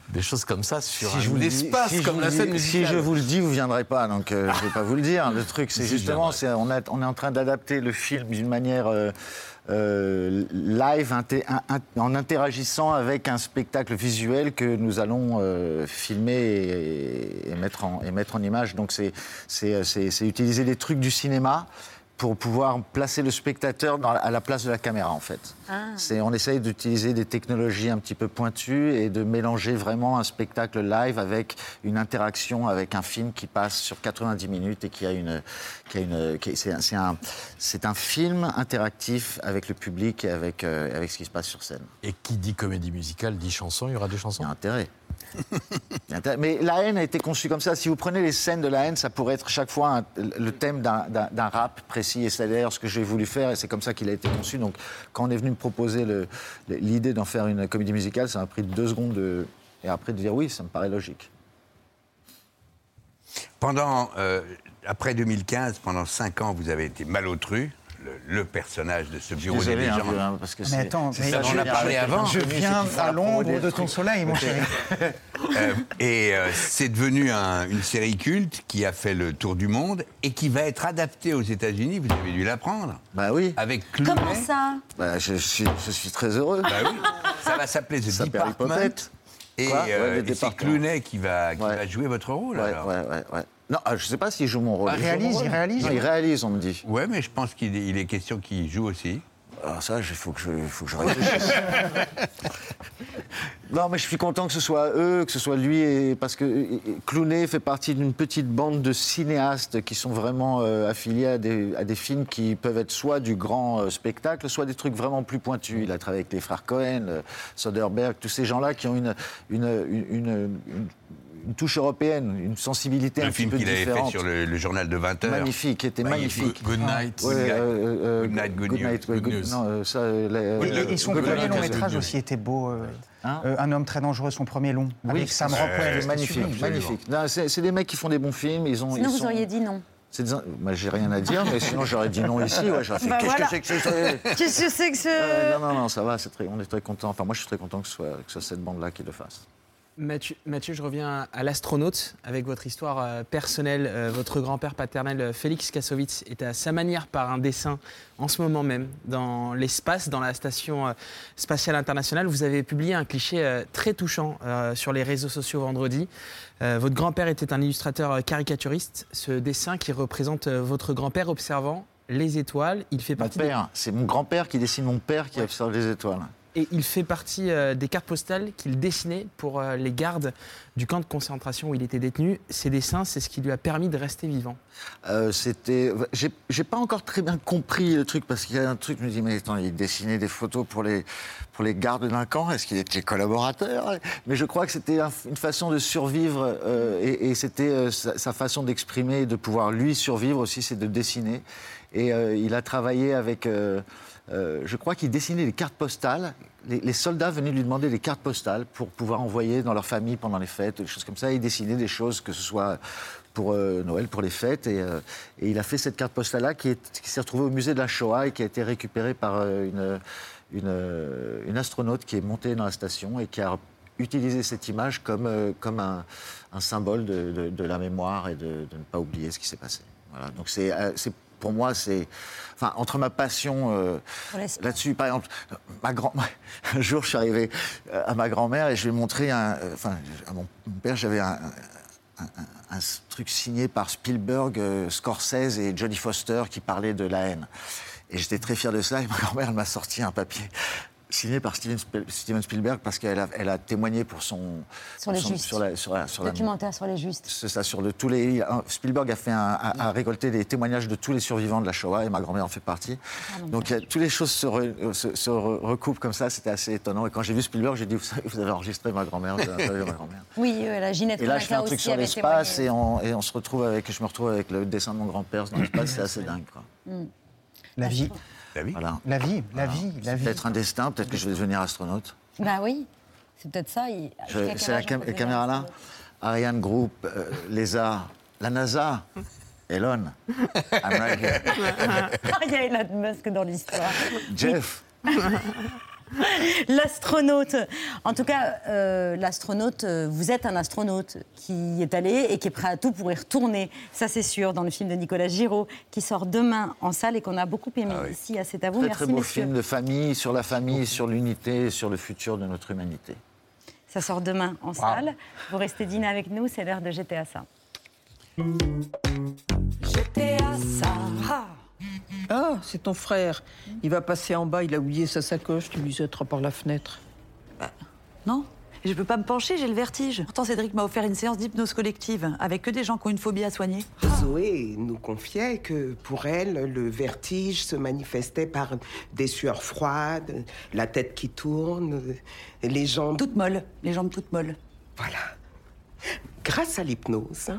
des choses comme ça sur Si un je vous dis- espace si je comme vous la scène musicale Si je vous le dis, vous ne viendrez pas, donc euh, je ne vais pas vous le dire. Le truc, c'est justement, c'est, on, a- on est en train d'adapter le film d'une manière euh, euh, live, inté- en interagissant avec un spectacle visuel que nous allons euh, filmer et, et mettre en, et mettre en image. Donc c'est, utiliser des trucs du cinéma pour pouvoir placer le spectateur dans- à la place de la caméra, en fait. Ah. C'est, on essaye d'utiliser des technologies un petit peu pointues et de mélanger vraiment un spectacle live avec une interaction avec un film qui passe sur 90 minutes et qui a une, qui a une, qui- c'est, un, c'est un- c'est un film interactif avec le public et avec, euh, avec ce qui se passe sur scène. Et qui dit comédie musicale dit chanson, il y aura des chansons? Il y a intérêt. Mais la haine a été conçue comme ça. Si vous prenez les scènes de la haine, ça pourrait être chaque fois le thème d'un- rap précis. Et c'est d'ailleurs ce que j'ai voulu faire, et c'est comme ça qu'il a été conçu. Donc, quand on est venu me proposer l'idée d'en faire une comédie musicale, ça m'a pris deux secondes de- et après de dire oui, ça me paraît logique. Pendant, euh, après 2015, pendant 5 ans, vous avez été malotru, le, le personnage de ce bureau des légendes. hein, parce que Mais attends, mais ça, on en a parlé je- avant. je viens à l'ombre de ton soleil, mon chéri. (laughs) Euh, et euh, c'est devenu un- une série culte qui a fait le tour du monde et qui va être adaptée aux États-Unis. Vous avez dû l'apprendre. Bah oui. Avec Clooney. Comment ça? Bah, je, suis, je suis très heureux. Bah oui. Ça va s'appeler The Ça Department. Et, euh, Ouais, et c'est. Clooney qui va, qui va jouer votre rôle. Ouais, alors. ouais, ouais, ouais. Non, ah, je ne sais pas s'il joue mon rôle. Ah, joue réalise, rôle il réalise. Non, il réalise, on me dit. Ouais, mais je pense qu'il est, il est question qu'il joue aussi. Alors ça, il faut que je, faut que je réfléchisse. (laughs) non, mais je suis content que ce soit eux, que ce soit lui, et, parce que Clooney fait partie d'une petite bande de cinéastes qui sont vraiment euh, affiliés à des, à des films qui peuvent être soit du grand euh, spectacle, soit des trucs vraiment plus pointus. Il a travaillé avec les frères Cohen, euh, Soderbergh, tous ces gens-là qui ont une, une, une, une- une- touche européenne, une sensibilité Le un petit film peu qu'il avait fait différente. sur le, le journal de 20 heures. Magnifique, qui était magnifique. Good night. Ouais, Good night. euh, euh, Good night, good Good news. night, ouais, Good good- news. Non, euh, ça, euh, la- Et, et- et son premier night, long métrage aussi était beau. euh, Hein euh, un homme très dangereux, son premier long, avec Sam Rockwell. magnifique, sublime. magnifique. C'est des mecs qui font des bons films. Ils ont, Sinon, ils vous sont- auriez dit non. Moi, j'ai rien à dire, mais sinon j'aurais dit non ici. Ouais, j'aurais fait. Bah Qu'est-ce voilà. que c'est que ce (laughs) Qu'est-ce que c'est que ce... Euh, Non, non, non, ça va. Très, on est très content. Enfin, moi, je suis très content que ce soit, que ce soit cette bande-là qui le fasse. Mathieu, Mathieu, je reviens à l'astronaute avec votre histoire euh, personnelle. Euh, votre grand-père paternel, euh, Félix Kassovitz, est à sa manière par un dessin en ce moment même dans l'espace, dans la station euh, spatiale internationale. Vous avez publié un cliché très touchant sur les réseaux sociaux vendredi. Votre grand-père était un illustrateur caricaturiste. Ce dessin qui représente votre grand-père observant les étoiles, il fait Mon partie des- père, c'est mon grand-père qui dessine mon père qui observe les étoiles. Et il fait partie euh, des cartes postales qu'il dessinait pour euh, les gardes du camp de concentration où il était détenu. Ces dessins, c'est ce qui lui a permis de rester vivant. Euh, c'était. J'ai pas encore très bien compris le truc parce qu'il y a un truc. Je me dis mais attends, il dessinait des photos pour les pour les gardes d'un camp. Est-ce qu'il était collaborateur? Mais je crois que c'était un- une façon de survivre euh, et, c'était sa, sa façon d'exprimer, de pouvoir lui survivre aussi, c'est de dessiner. Et il a travaillé avec. Euh, je crois qu'il dessinait des cartes postales. Les, soldats venaient lui demander des cartes postales pour pouvoir envoyer dans leur famille pendant les fêtes, des choses comme ça. Il dessinait des choses, que ce soit pour euh, Noël, pour les fêtes. Et, euh, et il a fait cette carte postale-là qui est- qui s'est retrouvée au musée de la Shoah et qui a été récupérée par une, astronaute qui est montée dans la station et qui a utilisé cette image comme, un, symbole de, la mémoire et de, de ne pas oublier ce qui s'est passé. Voilà. Donc c'est- pour moi, c'est, enfin, entre ma passion euh, là-dessus, par exemple, ma grand, (laughs) un jour, je suis arrivé euh, à ma grand-mère et je lui ai montré un, euh, enfin, à mon père, j'avais un, un- un- un truc signé par Spielberg, euh, Scorsese et Jodie Foster qui parlait de la haine. Et j'étais très fier de ça. Et ma grand-mère, m'a sorti un papier signé par Steven, Spiel- Steven Spielberg parce qu'elle a, elle a témoigné pour son Sur les son- justes. sur la, sur la- sur la- Documentaire sur les justes. c'est ça, sur de tous les. Spielberg a, fait un, a, a récolté des témoignages de tous les survivants de la Shoah et ma grand-mère en fait partie. Donc il y a- toutes les choses se, re- euh, se- se re- recoupent comme ça, c'était assez étonnant. Et quand j'ai vu Spielberg, j'ai dit vous, savez, vous avez enregistré ma grand-mère, vous avez interviewé ma grand-mère. (laughs) Oui, euh, la Ginette Et là, je fais un truc aussi sur l'espace et on, et on se retrouve avec, je me retrouve avec le dessin de mon grand-père dans l'espace, c'est assez dingue. Quoi. Mm. La vie. La vie. Voilà. La vie, la vie, la vie. Peut-être un destin, peut-être que je vais devenir astronaute. Bah oui, c'est peut-être ça. il- C'est la cam- caméra là Ariane Group, euh, l'ESA, la NASA, Elon. I'm right here. Il y a Elon Musk dans l'histoire. Jeff. (laughs) L'astronaute. En tout cas, euh, l'astronaute, euh, vous êtes un astronaute qui est allé et qui est prêt à tout pour y retourner. Ça, c'est sûr, dans le film de Nicolas Giraud, qui sort demain en salle et qu'on a beaucoup aimé ici. à C'est à vous. Très Merci, très beau messieurs. film de famille, sur la famille, sur l'unité, sur le futur de notre humanité. Ça sort demain en salle. Vous restez dîner avec nous, c'est l'heure de GTA ça. GTA ça. Ah, c'est ton frère. Il va passer en bas, il a oublié sa sacoche, tu lui jetteras par la fenêtre. Non je peux pas me pencher, j'ai le vertige. Pourtant, Cédric m'a offert une séance d'hypnose collective, avec que des gens qui ont une phobie à soigner. Zoé nous confiait que pour elle, le vertige se manifestait par des sueurs froides, la tête qui tourne, les jambes... Toutes molles, les jambes toutes molles. Voilà. Grâce à l'hypnose,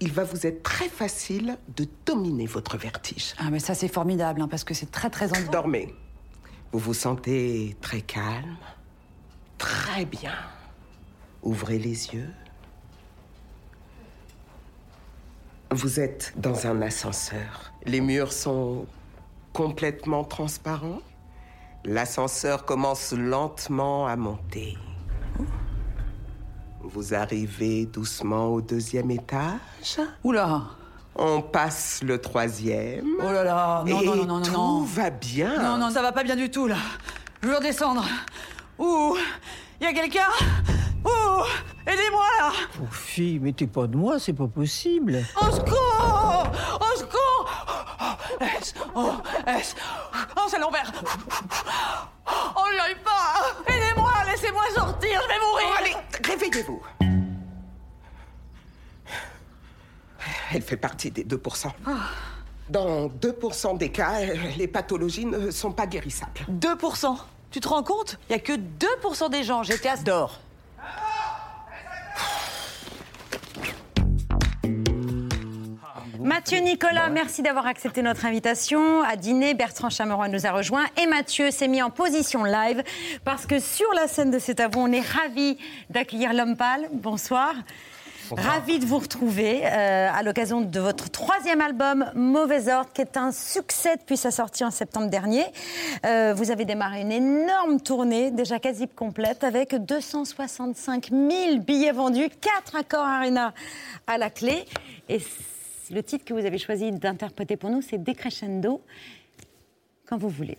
il va vous être très facile de dominer votre vertige. Ah, mais ça, c'est formidable, hein, parce que c'est très, très ennuyant. Dormez. Vous vous sentez très calme, très bien. Ouvrez les yeux. Vous êtes dans un ascenseur. Les murs sont complètement transparents. L'ascenseur commence lentement à monter. Vous arrivez doucement au deuxième étage? Oula On passe le troisième. Oh là là, non, Et non, non, non, non, tout non. va bien. Non, non, ça va pas bien du tout, là. Je veux redescendre. Ouh, y a quelqu'un? Ouh, aidez-moi, là Oh, fille, mais t'es pas de moi, c'est pas possible. Au secours Au secours S, oh, S, oh, c'est l'envers Oh, j'y arrive pas Aidez-moi, réveillez-vous. Elle fait partie des 2%. Dans 2% des cas, les pathologies ne sont pas guérissables. 2% Tu te rends compte? Il y a que 2% des gens GTA d'or. Mathieu Nicolas, merci d'avoir accepté notre invitation à dîner. Bertrand Chameroy nous a rejoint et Mathieu s'est mis en position live parce que sur la scène de à vous, on est ravis d'accueillir l'homme pâle. Bonsoir. Ravi de vous retrouver euh, à l'occasion de votre troisième album, Mauvais Ordre, qui est un succès depuis sa sortie en septembre dernier. Euh, vous avez démarré une énorme tournée, déjà quasi complète, avec 265 000 billets vendus, 4 accords Arena à la clé. Et le titre que vous avez choisi d'interpréter pour nous, c'est Décrescendo. Quand vous voulez.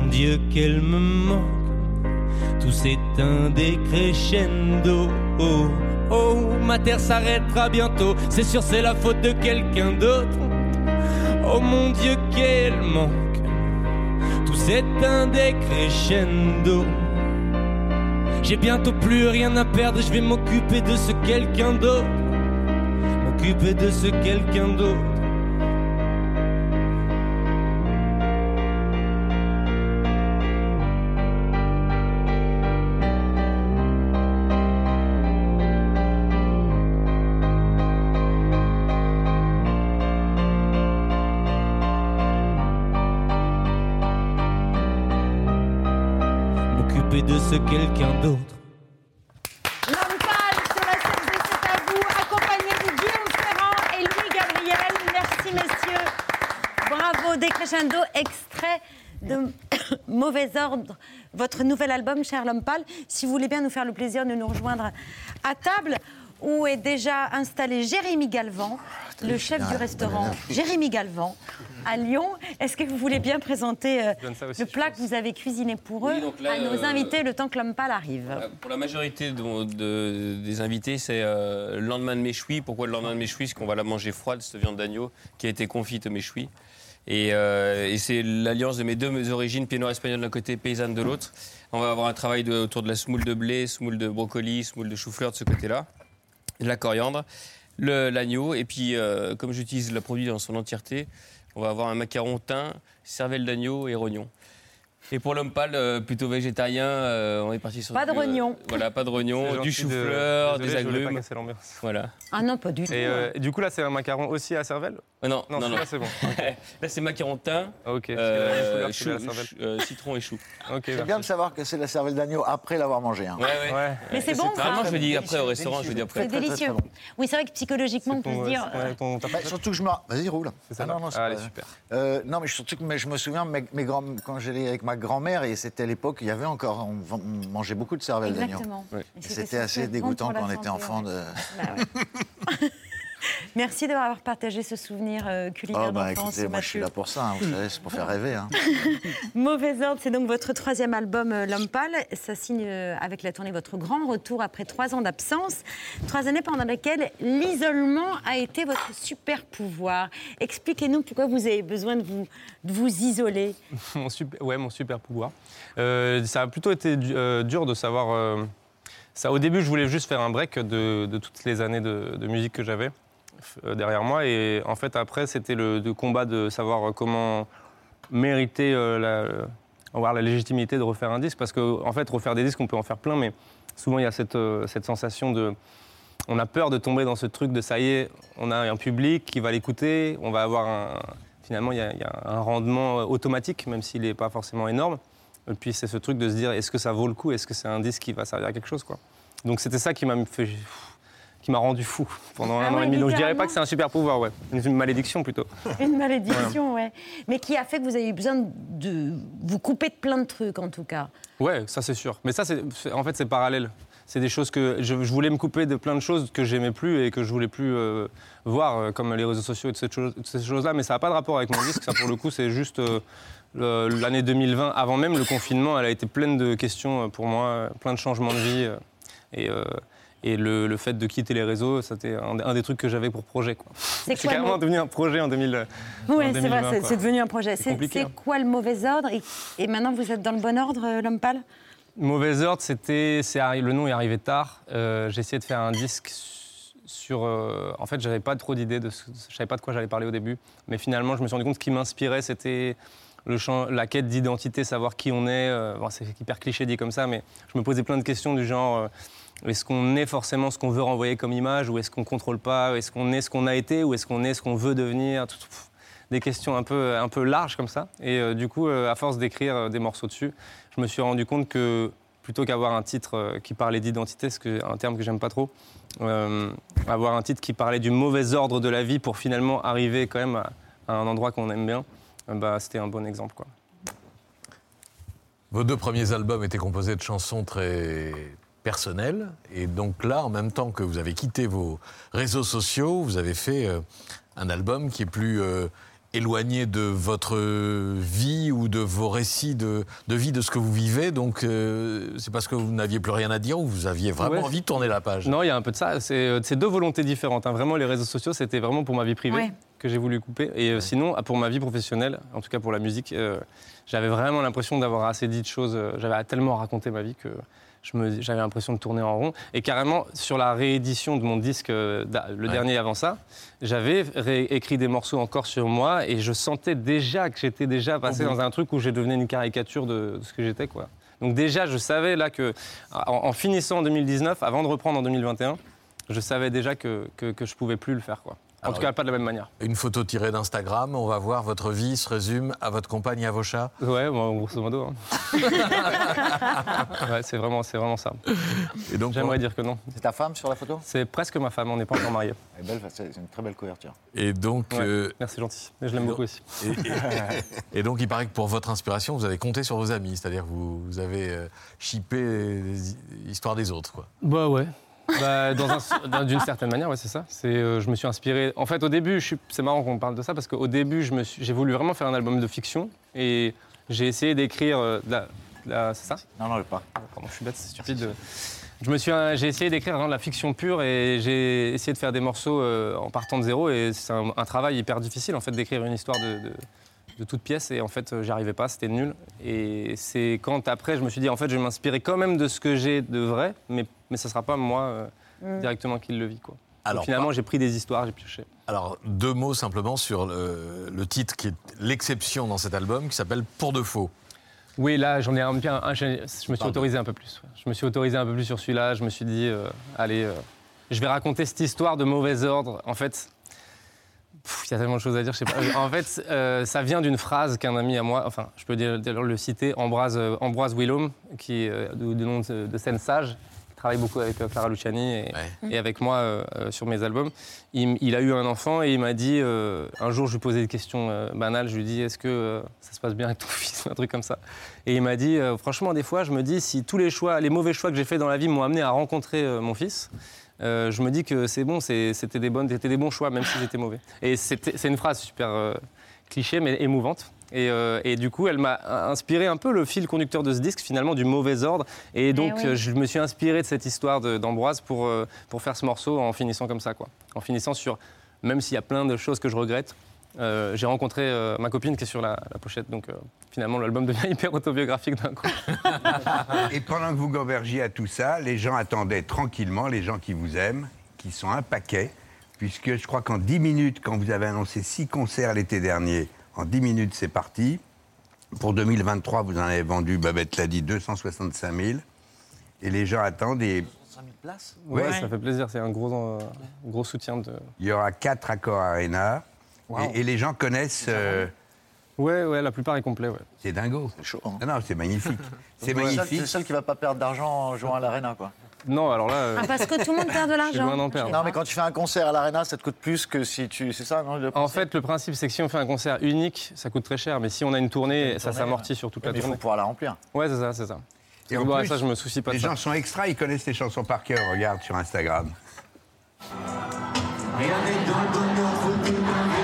Dieu, qu'elle me manque, tout s'éteint des crescendo. Oh, oh, ma terre s'arrêtera bientôt, c'est sûr, c'est la faute de quelqu'un d'autre. Oh mon Dieu, qu'elle manque, tout s'éteint des crescendo. J'ai bientôt plus rien à perdre, je vais m'occuper de ce quelqu'un d'autre. M'occuper de ce quelqu'un d'autre. Quelqu'un d'autre. L'homme pâle sur la scène de C'est à vous, accompagné de Guillaume Ferrand et Louis Gabriel. Merci messieurs. Bravo, Décrescendo, extrait de (coughs) Mauvais Ordre, votre nouvel album, cher l'homme pâle. Si vous voulez bien nous faire le plaisir de nous rejoindre à table, où est déjà installé Jérémy Galvan, le chef du restaurant Jérémy Galvan à Lyon. Est-ce que vous voulez bien présenter euh, aussi, le plat pense. que vous avez cuisiné pour eux Oui, là, à nos euh, invités le temps que l'homme pâle arrive Voilà, Pour la majorité de- de- des invités, c'est euh, le lendemain de méchoui. Pourquoi le lendemain de méchoui Parce qu'on va la manger froide, cette viande d'agneau qui a été confite au méchoui. Et, euh, et c'est l'alliance de mes deux origines, pied noir espagnol d'un côté, paysanne de l'autre, On va avoir un travail de- autour de la semoule de blé, semoule de brocoli, semoule de chou-fleur de ce côté-là, la coriandre, l'agneau, et puis euh, comme j'utilise le produit dans son entièreté, on va avoir un macaron thym, cervelle d'agneau et rognon. Et pour l'homme pâle, euh, plutôt végétarien, euh, on est parti sur Pas de du, euh, rognon. voilà, pas de rognon, C'est du de- chou-fleur, Désolé, des je voulais pas agrumes. Voilà. Ah non, pas du tout. Et, euh, du coup, là, c'est un macaron aussi à cervelle Ah non, non, non. celui-là, c'est bon. (laughs) Là, c'est macaron thym, Ok. euh, Celui-là, celui-là, chou- chou- euh, citron et chou. Ok, C'est bien de savoir que c'est la cervelle d'agneau après l'avoir mangé. hein. Ouais, ouais. Ouais. Mais c'est bon. Vraiment, je le dis après au restaurant, je le dis après. C'est délicieux. Oui, c'est vrai que psychologiquement, on peut se dire. euh, Bah, surtout que je me. Vas-y, roule. ça, Ah, non, là. non, Ah, super. Euh, non, mais surtout que mais je me souviens, mes, mes grands, quand j'allais avec ma grand-mère, et c'était à l'époque, il y avait encore, on, mangeait beaucoup de cervelle d'agneau. Exactement. C'était assez bon dégoûtant quand on était enfant. ouais. De... Bah ouais. (laughs) (laughs) Merci d'avoir partagé ce souvenir euh, culinaire Oh, bah d'enfance, écoutez, moi je suis là pour ça, hein, vous savez, c'est pour faire (laughs) rêver. hein. (laughs) Mauvais ordre, c'est donc votre troisième album, euh, L'Homme Pâle. Ça signe euh, avec la tournée votre grand retour après trois ans d'absence. Trois années pendant lesquelles l'isolement a été votre super pouvoir. Expliquez-nous pourquoi vous avez besoin de vous, de vous isoler. mon super, ouais, mon super pouvoir. Euh, ça a plutôt été du- euh, dur de savoir. euh, ça, au début, je voulais juste faire un break de, de toutes les années de, de musique que j'avais derrière moi. Et en fait, après, c'était le, combat de savoir comment mériter euh, la, avoir la légitimité de refaire un disque. Parce qu'en en fait, refaire des disques, on peut en faire plein, mais souvent, il y a cette, euh, cette sensation de. On a peur de tomber dans ce truc de ça y est, on a un public qui va l'écouter, on va avoir. Finalement, il y, a- un rendement euh, automatique, même s'il n'est pas forcément énorme. Et puis, c'est ce truc de se dire est-ce que ça vaut le coup? Est-ce que c'est un disque qui va servir à quelque chose quoi? Donc, c'était ça qui m'a fait. Qui m'a rendu fou (laughs) pendant Ah un an et demi. Donc, je dirais pas que c'est un super pouvoir, ouais. Une, malédiction plutôt. (laughs) Une malédiction, ouais. Mais qui a fait que vous avez eu besoin de vous couper de plein de trucs, en tout cas. Ouais, ça c'est sûr. Mais ça, c'est, en fait, c'est parallèle. C'est des choses que je, je voulais me couper de plein de choses que j'aimais plus et que je voulais plus euh, voir, euh, comme les réseaux sociaux et chose- de ces choses-là. Mais ça n'a pas de rapport avec mon disque. Ça, pour le coup, c'est juste euh, l'année 2020. Avant même le confinement, elle a été pleine de questions pour moi, plein de changements de vie. et euh, et le, le fait de quitter les réseaux, c'était un, un des trucs que j'avais pour projet. C'est carrément devenu un projet en 2000. en Oui, c'est 2020, vrai, c'est- devenu un projet. C'est hein. quoi le mauvais ordre et, et maintenant, vous êtes dans le bon ordre, euh, l'homme pâle? Mauvais ordre, c'était, le nom est arrivé tard. Euh, j'ai essayé de faire un disque su- sur. euh, en fait, j'avais pas trop d'idées je savais pas de quoi j'allais parler au début, mais finalement, je me suis rendu compte que ce qui m'inspirait, c'était le champ- la quête d'identité, savoir qui on est. euh, bon, c'est hyper cliché dit comme ça, mais je me posais plein de questions du genre. Est-ce qu'on est forcément ce qu'on veut renvoyer comme image ou est-ce qu'on contrôle pas Est-ce qu'on est ce qu'on a été ou est-ce qu'on est ce qu'on veut devenir Des questions un peu, un peu larges comme ça. Et euh, du coup, euh, à force d'écrire euh, des morceaux dessus, je me suis rendu compte que plutôt qu'avoir un titre qui parlait d'identité, ce un terme que j'aime pas trop, avoir un titre qui parlait du mauvais ordre de la vie pour finalement arriver quand même à, à un endroit qu'on aime bien, bah, c'était un bon exemple. Quoi. Vos deux premiers albums étaient composés de chansons très personnelles. Et donc là, en même temps que vous avez quitté vos réseaux sociaux, vous avez fait euh, un album qui est plus euh, éloigné de votre vie ou de vos récits de, de vie, de ce que vous vivez. Donc euh, c'est parce que vous n'aviez plus rien à dire ou vous aviez vraiment Ouais. envie de tourner la page? Non, il y a un peu de ça. C'est c'est deux volontés différentes. hein. Vraiment, les réseaux sociaux, c'était vraiment pour ma vie privée Ouais. que j'ai voulu couper. Et euh, sinon, pour ma vie professionnelle, en tout cas pour la musique, euh, j'avais vraiment l'impression d'avoir assez dit de choses. j'avais tellement raconté ma vie que j'avais l'impression de tourner en rond. Et carrément, sur la réédition de mon disque, euh, le Ouais. dernier avant ça, j'avais écrit des morceaux encore sur moi et je sentais déjà que j'étais déjà passé bout. dans un truc où j'ai devenu une caricature de, de ce que j'étais. quoi. Donc déjà, je savais là que, en, en finissant en 2019, avant de reprendre en 2021, je savais déjà que, que, que je pouvais plus le faire. Quoi. En Alors, tout cas, pas de la même manière. Une photo tirée d'Instagram, on va voir votre vie se résume à votre compagne et à vos chats. Ouais, bon, grosso modo. hein. (laughs) ouais, c'est vraiment, c'est vraiment ça. Et donc, J'aimerais dire que non. C'est ta femme sur la photo? C'est presque ma femme, on n'est pas encore mariés. Elle est belle, c'est une très belle couverture. Et donc, Ouais, euh, Merci, gentil. Et je l'aime beaucoup aussi. Et, et- (laughs) et donc, il paraît que pour votre inspiration, vous avez compté sur vos amis, c'est-à-dire que vous, vous avez euh, chippé les histoires des autres, quoi. Bah ouais. Bah, un- D'une certaine manière, ouais, c'est ça. C'est, euh, je me suis inspiré. En fait, au début, c'est marrant qu'on parle de ça parce qu'au début, j'ai voulu vraiment faire un album de fiction et j'ai essayé d'écrire. euh, c'est ça? Non, non, pas. Pardon, je suis bête, c'est stupide. Je me suis, j'ai essayé d'écrire de la fiction pure et j'ai essayé de faire des morceaux euh, en partant de zéro et c'est un, un travail hyper difficile en fait d'écrire une histoire de, de- de toutes pièces et en fait euh, j'y arrivais pas, c'était nul. Et c'est quand après je me suis dit en fait je vais m'inspirer quand même de ce que j'ai de vrai, mais, mais ça sera pas moi euh, Mm. directement qui le vit quoi. Alors, Donc, finalement j'ai pris des histoires, j'ai pioché. Alors, deux mots simplement sur le, le titre qui est l'exception dans cet album, qui s'appelle Pour de faux. Oui, là, j'en ai un, bien- un- je je me suis Pardon. autorisé un peu plus. Je me suis autorisé un peu plus sur celui-là. Je me suis dit, euh, allez, euh, je vais raconter cette histoire de mauvais ordre. En fait, il y a tellement de choses à dire, je sais pas. En fait, euh, ça vient d'une phrase qu'un ami à moi, enfin, je peux dire, le citer, Ambroise, euh, Ambroise qui est euh, du, du nom de, de scène sage, qui travaille beaucoup avec euh, Clara Luciani et, et avec moi euh, euh, sur mes albums. Il, il a eu un enfant et il m'a dit, euh, un jour, je lui posais des questions euh, banales. Je lui dis, est-ce que euh, ça se passe bien avec ton (laughs) fils, un truc comme ça. Et il m'a dit, euh, franchement, des fois, je me dis, si tous les choix, les mauvais choix que j'ai faits dans la vie m'ont amené à rencontrer euh, mon fils, euh, je me dis que c'est bon, c'était des, bonnes- c'était des bons choix, même s'ils étaient mauvais. Et c'est une phrase super euh, cliché, mais émouvante. Et, euh, et du coup, elle m'a inspiré un peu le fil conducteur de ce disque, finalement, du mauvais ordre. Et donc, oui. euh, je me suis inspiré de cette histoire d'Ambroise pour, pour faire ce morceau en finissant comme ça, quoi. En finissant sur, même s'il y a plein de choses que je regrette, euh, j'ai rencontré euh, ma copine qui est sur la, la pochette. Donc, euh, finalement, l'album devient (laughs) hyper autobiographique d'un coup. (laughs) Et pendant que vous gambergiez à tout ça, les gens attendaient tranquillement, les gens qui vous aiment, qui sont un paquet, puisque je crois qu'en 10 minutes, quand vous avez annoncé 6 concerts l'été dernier, en 10 minutes c'est parti. Pour 2023, vous en avez vendu, Babette l'a dit, 265 000. Et les gens attendent et 5 000 places? Ouais, Ouais. ça fait plaisir. C'est un gros, euh, gros soutien de. il y aura 4 accords Arena. Wow. Et, et les gens connaissent. euh, Ouais, ouais, la plupart est complet. Ouais. c'est dingo. C'est chaud. hein. Non, non, c'est magnifique. (laughs) c'est le magnifique. C'est le seul qui va pas perdre d'argent en jouant à l'Arena, quoi. Non, alors là. euh, Ah, parce que tout le monde perd de (laughs) l'argent. Non, mais quand tu fais un concert à l'Arena, ça te coûte plus que si tu. C'est ça, non le En fait, le principe, c'est que si on fait un concert unique, ça coûte très cher. Mais si on a une tournée, ça tournée, s'amortit sur toute la Mais il faut tournée. pouvoir la remplir. Ouais, c'est ça, c'est ça. Et en Bon, plus, ça, je me soucie pas de Les ça. gens sont extra, ils connaissent les chansons par cœur. Regarde sur Instagram. Qu'est-ce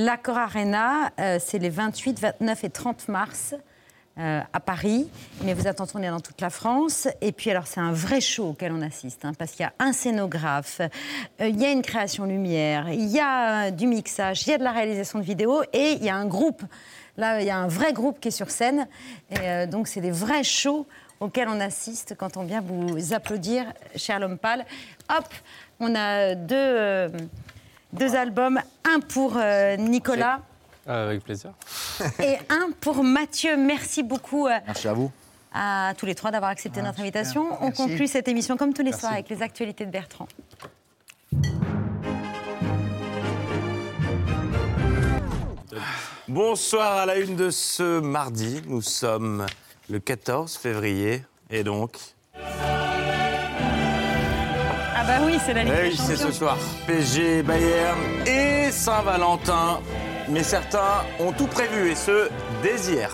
L'Accor Arena, euh, c'est les 28, 29 et 30 mars euh, à Paris, mais vous êtes en tournée dans toute la France. Et puis alors c'est un vrai show auquel on assiste, hein, parce qu'il y a un scénographe, euh, il y a une création lumière, il y a du mixage, il y a de la réalisation de vidéos et il y a un groupe. Là, il y a un vrai groupe qui est sur scène. Et donc c'est des vrais shows auxquels on assiste quand on vient vous applaudir, cher l'homme pâle. Hop, on a deux, deux albums, un pour euh, Nicolas Euh, avec plaisir. (laughs) et un pour Mathieu. Merci beaucoup euh, Merci à vous. à tous les trois d'avoir accepté notre invitation. On Merci. conclut cette émission comme tous les Merci soirs avec les actualités de Bertrand. Bonsoir à la une de ce mardi. Nous sommes le 14 février et donc. Ah bah oui, c'est la Ligue Eh des oui, c'est ce soir. PSG, Bayern et Saint-Valentin. Mais certains ont tout prévu et ce dès hier.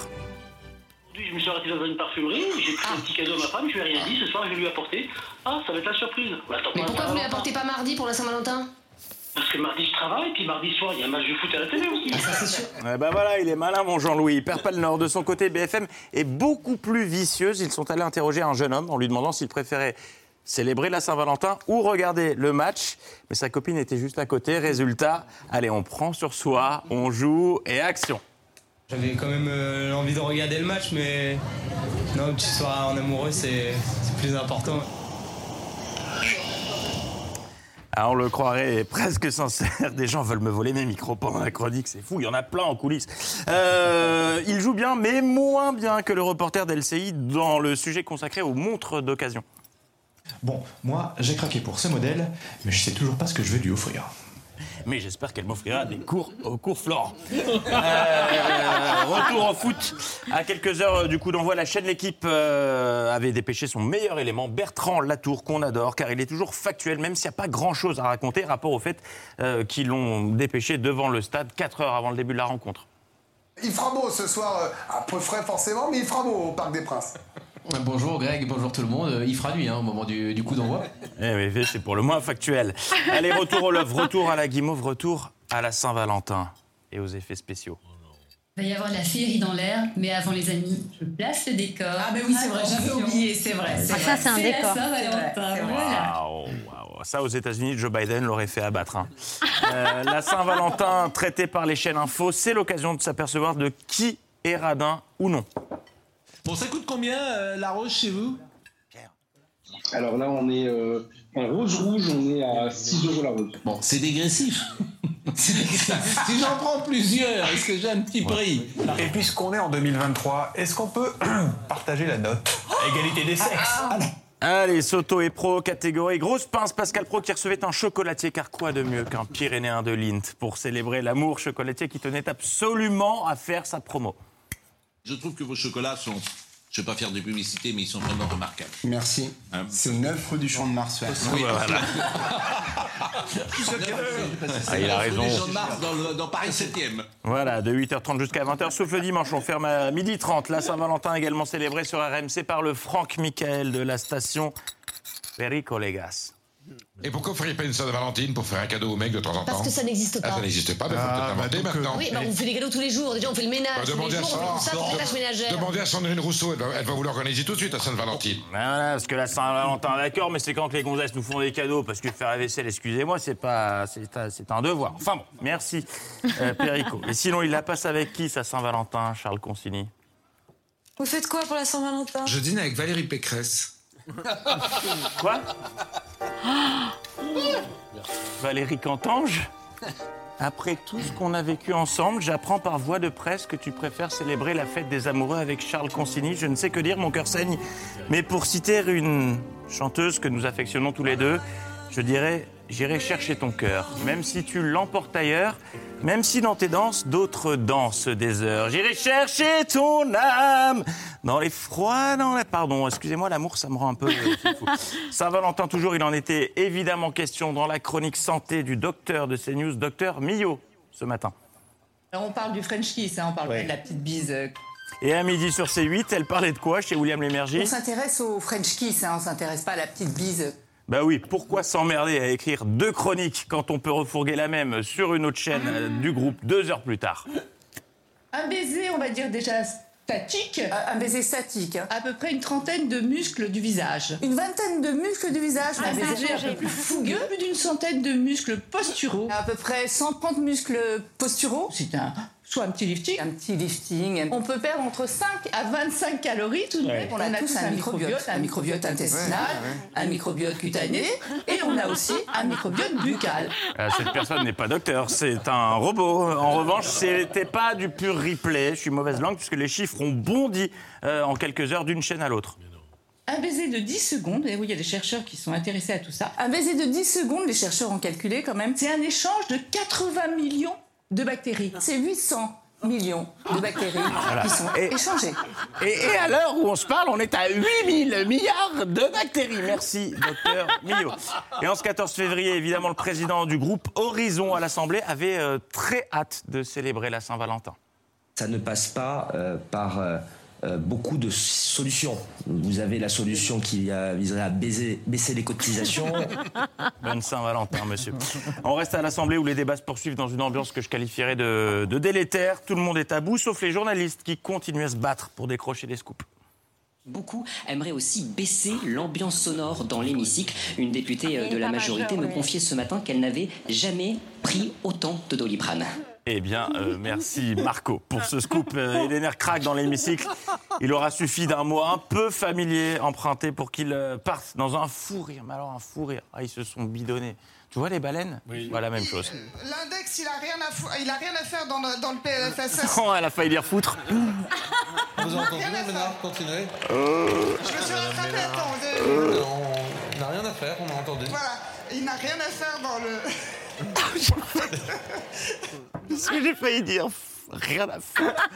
Aujourd'hui, je me suis arrêté dans une parfumerie, j'ai pris un petit cadeau à ma femme, je lui ai rien dit, ce soir je vais lui apporter. Ah, ça va être la surprise. Bah, attends Mais pourquoi vous ne va l'apportez pas mardi pour la Saint-Valentin? Parce que mardi je travaille, puis mardi soir il y a un match de foot à la télé aussi. (laughs) Eh ben voilà, il est malin, mon Jean-Louis. Il perd pas le Nord. De son côté, BFM est beaucoup plus vicieuse. Ils sont allés interroger un jeune homme en lui demandant s'il préférait célébrer la Saint-Valentin ou regarder le match. Mais sa copine était juste à côté. Résultat, allez, on prend sur soi, on joue et action. J'avais quand même euh, envie de regarder le match, mais non, que tu sois en amoureux, c'est plus important. Ah, on le croirait presque sincère. Des gens veulent me voler mes micros pendant la chronique. C'est fou, il y en a plein en coulisses. Euh, il joue bien, mais moins bien que le reporter d'LCI dans le sujet consacré aux montres d'occasion. Bon, moi, j'ai craqué pour ce modèle, mais je sais toujours pas ce que je vais lui offrir. Mais j'espère qu'elle m'offrira des cours au cours Florent. Euh, retour au foot. À quelques heures euh, du coup d'envoi, la chaîne L'équipe euh, avait dépêché son meilleur élément, Bertrand Latour, qu'on adore, car il est toujours factuel, même s'il n'y a pas grand-chose à raconter, rapport au fait euh, qu'ils l'ont dépêché devant le stade 4 heures avant le début de la rencontre. Il fera beau ce soir, euh, un peu frais forcément, mais il fera beau au Parc des Princes. Bonjour Greg, bonjour tout le monde. Euh, Il fera nuit hein, au moment du, du coup d'envoi. Eh oui, c'est pour le moins factuel. Allez, retour au love, retour à la guimauve, retour à la Saint-Valentin et aux effets spéciaux. Il va y avoir de la féerie dans l'air, mais avant les amis, je place le décor. Ah, mais oui, c'est vrai, j'avais oublié, c'est vrai. Ah, ça, c'est un décor. Ça, aux États-Unis, Joe Biden l'aurait fait abattre. hein. Euh, la Saint-Valentin, traitée par les chaînes info, c'est l'occasion de s'apercevoir de qui est radin ou non. Bon, ça coûte combien euh, la rose chez vous? Alors là, on est euh, en rose-rouge, on est à 6 euros la rose. Bon, (laughs) c'est dégressif. Si j'en prends plusieurs, est-ce que j'ai un petit prix? Et puisqu'on est en 2023, est-ce qu'on peut (clears throat) partager la note? À égalité des sexes Allez, Soto et Pro, catégorie grosse pince. Pascal Pro qui recevait un chocolatier, car quoi de mieux qu'un Pyrénéen de Lint pour célébrer l'amour chocolatier qui tenait absolument à faire sa promo? Je trouve que vos chocolats sont, je ne vais pas faire de publicité, mais ils sont vraiment remarquables. Merci. C'est au 9 rue du Champ de Mars. ouais. Oui, voilà. (laughs) Ah, il a raison. Les Champs de Mars dans, le- dans Paris 7e. Voilà, de 8h30 jusqu'à 20h, sauf le dimanche, on ferme à 12h30. La Saint-Valentin également célébrée sur RMC par le Franck Michael de la station Perico Legas. Et pourquoi vous feriez pas une Saint-Valentine pour faire un cadeau au mec de temps en temps Parce que ça n'existe Ah, pas. ça n'existe pas, mais faut Ah, peut-être bah euh, maintenant. Oui, bah, on fait des cadeaux tous les jours. Déjà, on fait le ménage. Bah, tous les demandez à jours, on fait ça, tâches ménagères. Demandez à Sandrine Rousseau, elle va, elle va vous l'organiser tout de suite à Sainte-Valentine. Voilà, parce que la Saint-Valentin, d'accord, mais c'est quand que les gonzesses nous font des cadeaux, parce que faire la vaisselle, excusez-moi, c'est pas, c'est un, c'est un devoir. Enfin bon, merci, euh, (laughs) Perico. Et sinon, il la passe avec qui, sa Saint-Valentin, Charles Consigny? Vous faites quoi pour la Saint-Valentin? Je dîne avec Valérie Pécresse. (laughs) Quoi? (gasps) Valérie Cantange? Après tout ce qu'on a vécu ensemble, j'apprends par voie de presse que tu préfères célébrer la fête des amoureux avec Charles Consigny. Je ne sais que dire, mon cœur saigne. Mais pour citer une chanteuse que nous affectionnons tous les deux, je dirais J'irai chercher ton cœur, même si tu l'emportes ailleurs, même si dans tes danses, d'autres dansent des heures. J'irai chercher ton âme dans les froids, dans les... Pardon, excusez-moi, l'amour, ça me rend un peu... euh. (laughs) Saint-Valentin, toujours, il en était évidemment question dans la chronique santé du docteur de CNews, docteur Millot, ce matin. Alors, on parle du French kiss, hein, on parle pas de la petite bise. euh. Et à midi sur C8, elle parlait de quoi chez William Lémergie? On s'intéresse au French kiss, hein, on s'intéresse pas à la petite bise. Bah oui, pourquoi s'emmerder à écrire deux chroniques quand on peut refourguer la même sur une autre chaîne euh, du groupe deux heures plus tard? Un baiser, on va dire déjà statique. Un baiser statique. À peu près une trentaine de muscles du visage. Une vingtaine de muscles du visage? Un baiser un peu plus fougueux. Plus d'une centaine de muscles posturaux. À peu près 130 muscles posturaux. C'est un. Soit un petit lifting. Un petit lifting. On peut perdre entre 5 à 25 calories tout de même. On, a, tous un microbiote, un microbiote intestinal, un microbiote cutané, et on a aussi un microbiote buccal. Euh, Cette personne n'est pas docteur, c'est un robot. En revanche, c'était pas du pur replay. Je suis mauvaise langue puisque les chiffres ont bondi euh, en quelques heures d'une chaîne à l'autre. Un baiser de 10 secondes, et oui, il y a des chercheurs qui sont intéressés à tout ça. Un baiser de 10 secondes, les chercheurs ont calculé quand même, c'est un échange de 80 millions de bactéries. C'est 800 millions de bactéries Voilà. qui sont Et- échangées. Et, et à l'heure où on se parle, on est à 8000 milliards de bactéries. Merci, docteur Millot. Et en ce 14 février, évidemment, le président du groupe Horizon à l'Assemblée avait euh, très hâte de célébrer la Saint-Valentin. Ça ne passe pas euh, par euh, euh, beaucoup de solutions. Vous avez la solution qui euh, viserait à baiser- baisser les cotisations. (laughs) Bonne Saint-Valentin, monsieur. On reste à l'Assemblée où les débats se poursuivent dans une ambiance que je qualifierais de, de délétère. Tout le monde est à bout, sauf les journalistes qui continuent à se battre pour décrocher des scoops. Beaucoup aimeraient aussi baisser l'ambiance sonore dans l'hémicycle. Une députée euh, de la majorité me confiait ce matin qu'elle n'avait jamais pris autant de doliprane. Eh bien, euh, merci Marco pour ce scoop. Euh, et les nerfs craquent dans l'hémicycle. Il aura suffi d'un mot un peu familier emprunté pour qu'il euh, parte dans un fou rire. Mais alors, un fou rire. Ah, ils se sont bidonnés. Tu vois les baleines? Oui. Voilà, même chose. L'index, il a rien à, fou- il a rien à faire dans le, dans le PLFSS. (laughs) Oh, elle a failli dire foutre. (laughs) Vous entendez, Ménard? Continuez. Je me suis rattrapé, attends. vous avez- Euh, on n'a rien à faire, on a entendu. Voilà, il n'a rien à faire dans le... (laughs) (laughs) Ce que j'ai failli dire. Rien à foutre.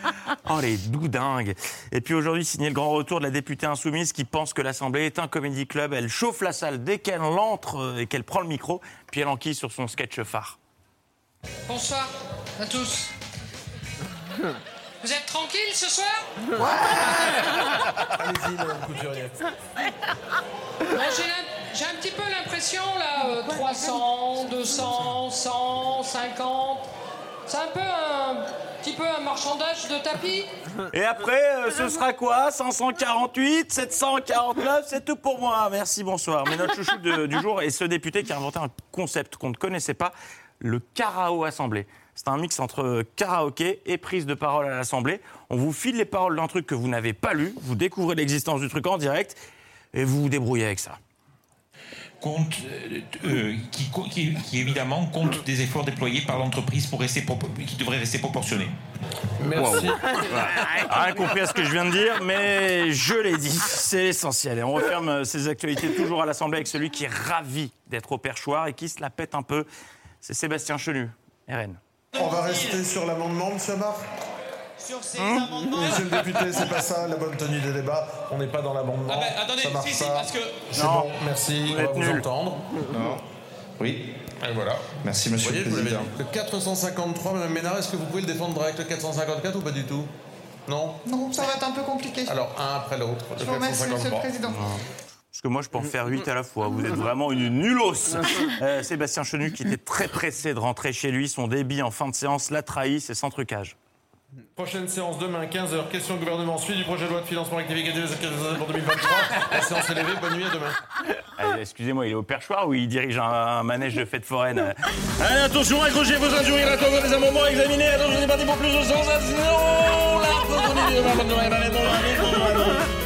Oh, les doudingues. Et puis aujourd'hui, signé le grand retour de la députée insoumise qui pense que l'Assemblée est un comédie club. Elle chauffe la salle dès qu'elle entre euh, et qu'elle prend le micro, puis elle enquille sur son sketch phare. Bonsoir à tous. Vous êtes tranquille ce soir? Allez-y, madame Couturier. Bon, j'ai l'im- J'ai un petit peu l'impression là, euh, 300, 200, 100, 50. C'est un peu un petit peu un marchandage de tapis. Et après, euh, ce sera quoi? 548, 749, c'est tout pour moi. Merci, bonsoir. Mais notre chouchou du jour est ce député qui a inventé un concept qu'on ne connaissait pas, le carao assemblée. C'est un mix entre karaoké et prise de parole à l'Assemblée. On vous file les paroles d'un truc que vous n'avez pas lu, vous découvrez l'existence du truc en direct et vous vous débrouillez avec ça. Compte, euh, euh, qui, co- qui- qui, évidemment compte des efforts déployés par l'entreprise pour rester qui devraient rester proportionnés. Merci. Voilà. Rien compris à ce que je viens de dire, mais je l'ai dit, c'est l'essentiel. Et on referme euh, ces actualités toujours à l'Assemblée avec celui qui est ravi d'être au perchoir et qui se la pète un peu. C'est Sébastien Chenu, RN. On va rester sur l'amendement, monsieur Amar Sur ces Hein amendements. Monsieur le député, c'est pas ça la bonne tenue des débats. On n'est pas dans l'amendement. Ah attendez, ça marche si, si, pas. parce que- C'est Non. bon, merci. Vous on va vous entendre. Oui. Et voilà. Merci, monsieur Vous voyez, le je vous l'avais président. dit. Le 453, Madame Ménard, est-ce que vous pouvez le défendre direct le 454 ou pas du tout? Non? Non, ça va être un peu compliqué. Alors, un après l'autre. Je vous remercie, monsieur le 453. président. Parce que moi, je peux en faire 8 à la fois. Vous êtes (laughs) vraiment une nulos. Euh, Sébastien Chenu, qui était très pressé de rentrer chez lui, son débit en fin de séance l'a trahi, c'est sans trucage. Prochaine séance demain, 15h. Question au gouvernement. Suite du projet de loi de financement rectificatif pour 2023. La séance est levée. Bonne nuit à demain. Allez, Excusez-moi, il est au perchoir ou il dirige un, un manège de fête foraine (laughs) Allez, attention, accrochez vos injures, il encore des amendements à examiner. Attention, c'est parti pour plus de sensations. La Bravo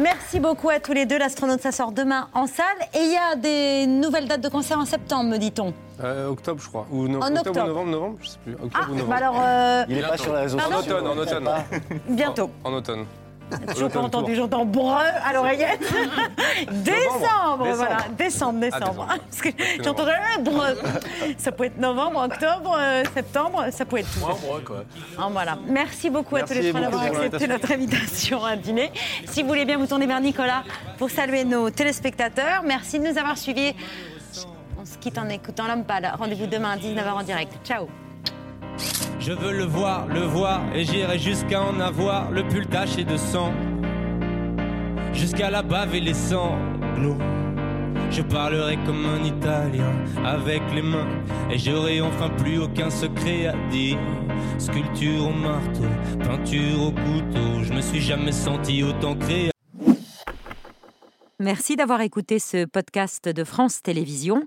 Merci beaucoup à tous les deux. L'astronaute, ça sort demain en salle. Et il y a des nouvelles dates de concert en septembre, me dit-on. Euh, octobre, je crois. Ou no- En octobre, octobre. ou novembre, novembre, je sais plus. Octobre Ah, ou novembre. bah alors, euh, Il est pas sur les réseaux En Pardon automne, en automne. Bientôt. En automne. Toujours pas entendu, j'entends breu à l'oreillette. (laughs) décembre, Décembre. voilà, décembre, Ah, décembre. décembre. (laughs) Parce que j'entends euh, breu. Ça peut être novembre, octobre, euh, septembre, ça peut être tout. Ah, voilà. Merci beaucoup à tous les trois d'avoir accepté notre invitation à dîner. Si vous voulez bien vous tourner vers Nicolas pour saluer nos téléspectateurs, merci de nous avoir suivis. On se quitte en écoutant l'homme pâle. Rendez-vous demain à 19h en direct. Ciao. Je veux le voir, le voir, et j'irai jusqu'à en avoir le pull taché de sang. Jusqu'à la bave et les sanglots. Je parlerai comme un Italien avec les mains, et j'aurai enfin plus aucun secret à dire. Sculpture au marteau, peinture au couteau, je me suis jamais senti autant créatif. Merci d'avoir écouté ce podcast de France Télévisions.